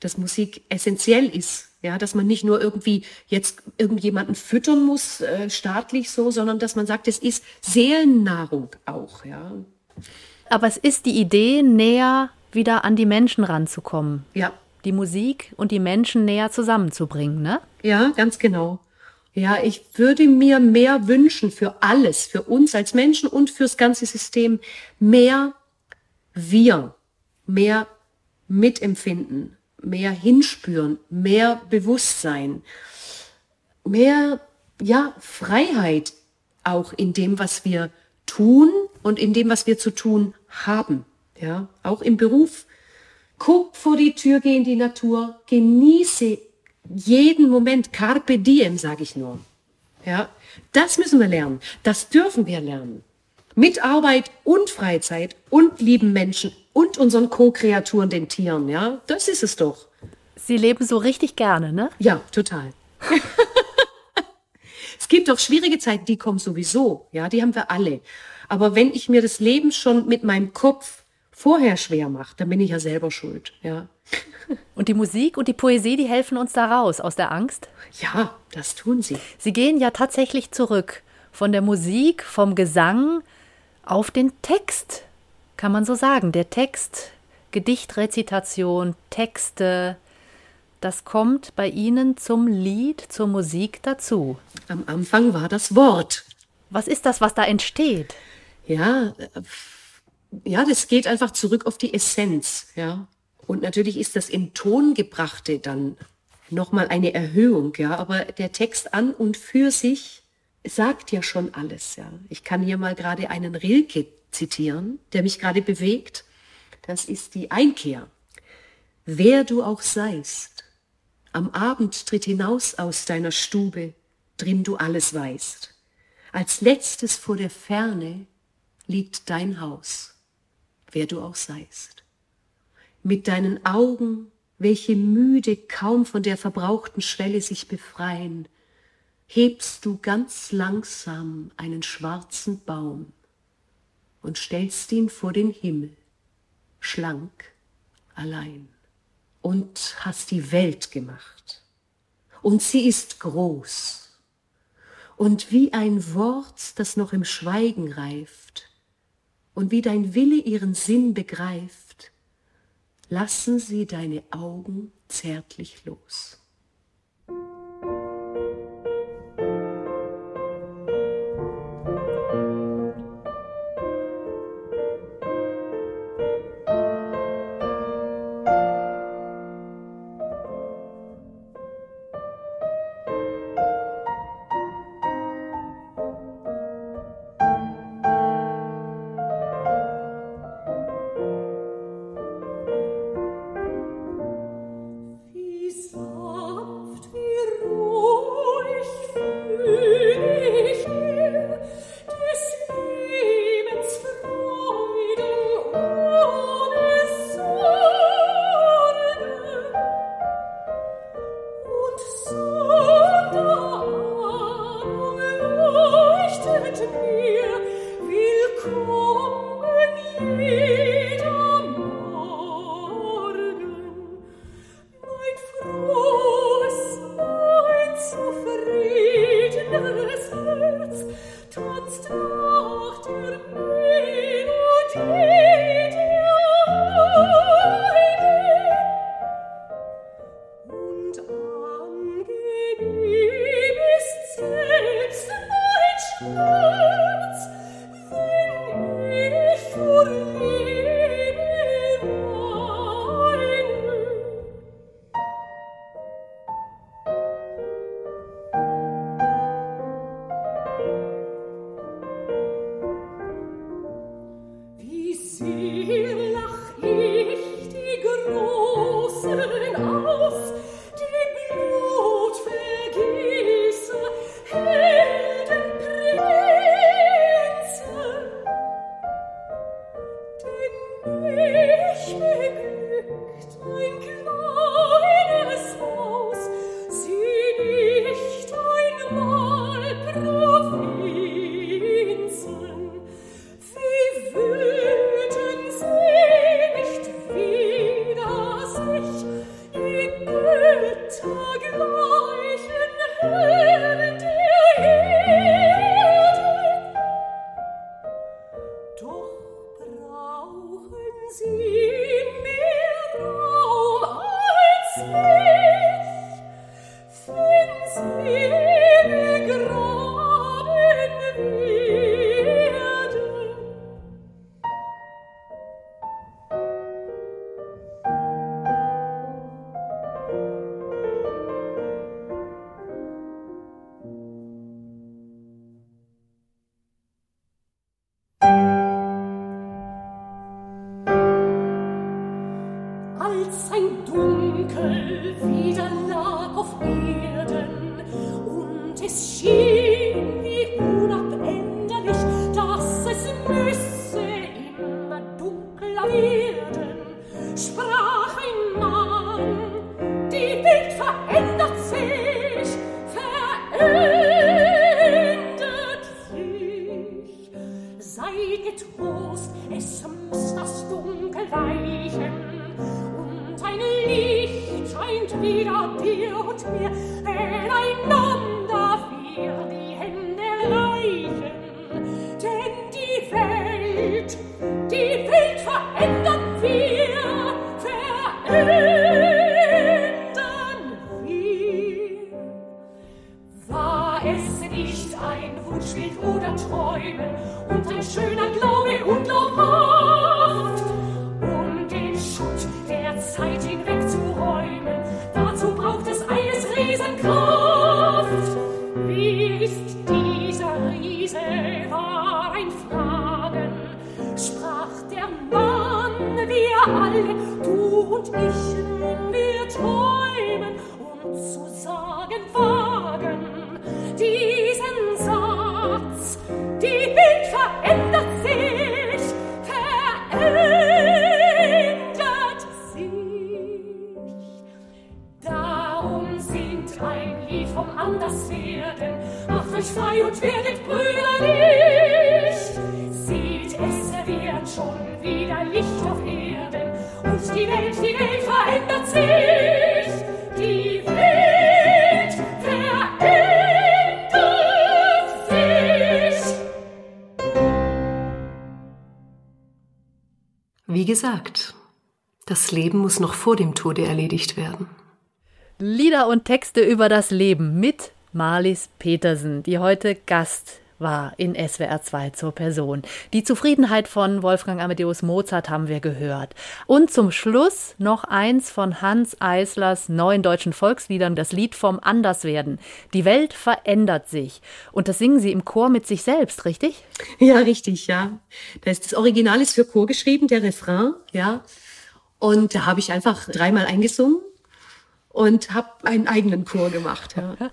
dass Musik essentiell ist. Ja, dass man nicht nur irgendwie jetzt irgendjemanden füttern muss, äh, staatlich so, sondern dass man sagt, es ist Seelennahrung auch. Ja. Aber es ist die Idee, näher wieder an die Menschen ranzukommen. Ja. Die Musik und die Menschen näher zusammenzubringen, ne? Ja, ganz genau. Ja, ich würde mir mehr wünschen für alles, für uns als Menschen und fürs ganze System, mehr wir, mehr mitempfinden, mehr hinspüren, mehr Bewusstsein, mehr, ja, Freiheit auch in dem, was wir tun und in dem, was wir zu tun haben. Ja, auch im Beruf. Guck vor die Tür, geh in die Natur, genieße jeden Moment, carpe diem, sage ich nur. Ja, das müssen wir lernen. Das dürfen wir lernen. Mit Arbeit und Freizeit und lieben Menschen und unseren Co-Kreaturen, den Tieren. Ja, das ist es doch. Sie leben so richtig gerne, ne? Ja, total. *laughs* es gibt doch schwierige Zeiten, die kommen sowieso. Ja, die haben wir alle. Aber wenn ich mir das Leben schon mit meinem Kopf vorher schwer mache, dann bin ich ja selber schuld. Ja. *laughs* Und die Musik und die Poesie, die helfen uns da raus aus der Angst? Ja, das tun sie. Sie gehen ja tatsächlich zurück von der Musik, vom Gesang auf den Text, kann man so sagen. Der Text, Gedichtrezitation, Texte, das kommt bei Ihnen zum Lied, zur Musik dazu. Am Anfang war das Wort. Was ist das, was da entsteht? Ja, äh, ja, das geht einfach zurück auf die Essenz, ja. Und natürlich ist das in Ton gebrachte dann nochmal eine Erhöhung, ja. Aber der Text an und für sich sagt ja schon alles, ja. Ich kann hier mal gerade einen Rilke zitieren, der mich gerade bewegt. Das ist die Einkehr. Wer du auch seist, am Abend tritt hinaus aus deiner Stube, drin du alles weißt. Als letztes vor der Ferne liegt dein Haus, wer du auch seist. Mit deinen Augen, welche müde kaum von der verbrauchten Schwelle sich befreien, hebst du ganz langsam einen schwarzen Baum und stellst ihn vor den Himmel, schlank, allein, und hast die Welt gemacht. Und sie ist groß, und wie ein Wort, das noch im Schweigen reift, und wie dein Wille ihren Sinn begreift, lassen sie deine Augen zärtlich los. some vor dem Tode erledigt werden. Lieder und Texte über das Leben mit Marlies Petersen, die heute Gast war in SWR 2 zur Person. Die Zufriedenheit von Wolfgang Amadeus Mozart haben wir gehört. Und zum Schluss noch eins von Hans Eislers neuen deutschen Volksliedern, das Lied vom Anderswerden. Die Welt verändert sich. Und das singen Sie im Chor mit sich selbst, richtig? Ja, richtig, ja. Da ist das Original ist für Chor geschrieben, der Refrain, ja. Und da habe ich einfach dreimal eingesungen und habe einen eigenen Chor gemacht. Ja. *laughs*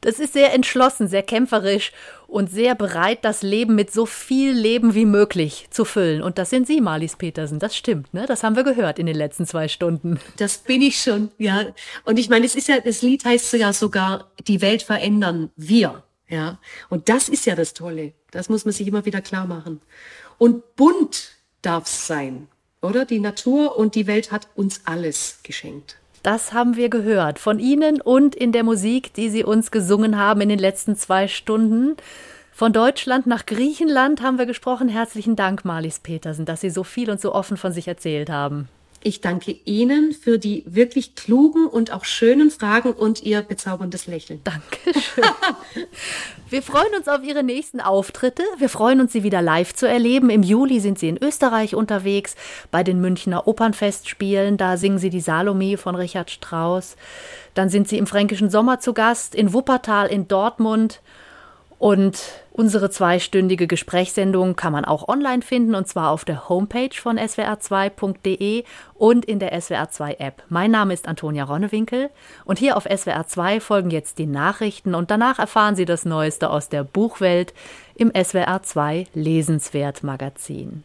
Das ist sehr entschlossen, sehr kämpferisch und sehr bereit, das Leben mit so viel Leben wie möglich zu füllen. Und das sind Sie, Marlies Petersen. Das stimmt, ne? Das haben wir gehört in den letzten zwei Stunden. Das bin ich schon, ja. Und ich meine, es ist ja, das Lied heißt ja sogar, die Welt verändern wir, ja. Und das ist ja das Tolle. Das muss man sich immer wieder klar machen. Und bunt darf's sein, oder? Die Natur und die Welt hat uns alles geschenkt. Das haben wir gehört von Ihnen und in der Musik, die Sie uns gesungen haben in den letzten zwei Stunden. Von Deutschland nach Griechenland haben wir gesprochen. Herzlichen Dank, Marlies Petersen, dass Sie so viel und so offen von sich erzählt haben. Ich danke Ihnen für die wirklich klugen und auch schönen Fragen und Ihr bezauberndes Lächeln. Dankeschön. *laughs* Wir freuen uns auf Ihre nächsten Auftritte. Wir freuen uns, Sie wieder live zu erleben. Im Juli sind Sie in Österreich unterwegs bei den Münchner Opernfestspielen. Da singen Sie die Salome von Richard Strauss. Dann sind Sie im Fränkischen Sommer zu Gast, in Wuppertal, in Dortmund. Und unsere zweistündige Gesprächssendung kann man auch online finden und zwar auf der Homepage von swr2.de und in der SWR2 App. Mein Name ist Antonia Ronnewinkel und hier auf SWR2 folgen jetzt die Nachrichten und danach erfahren Sie das Neueste aus der Buchwelt im SWR2 Lesenswert Magazin.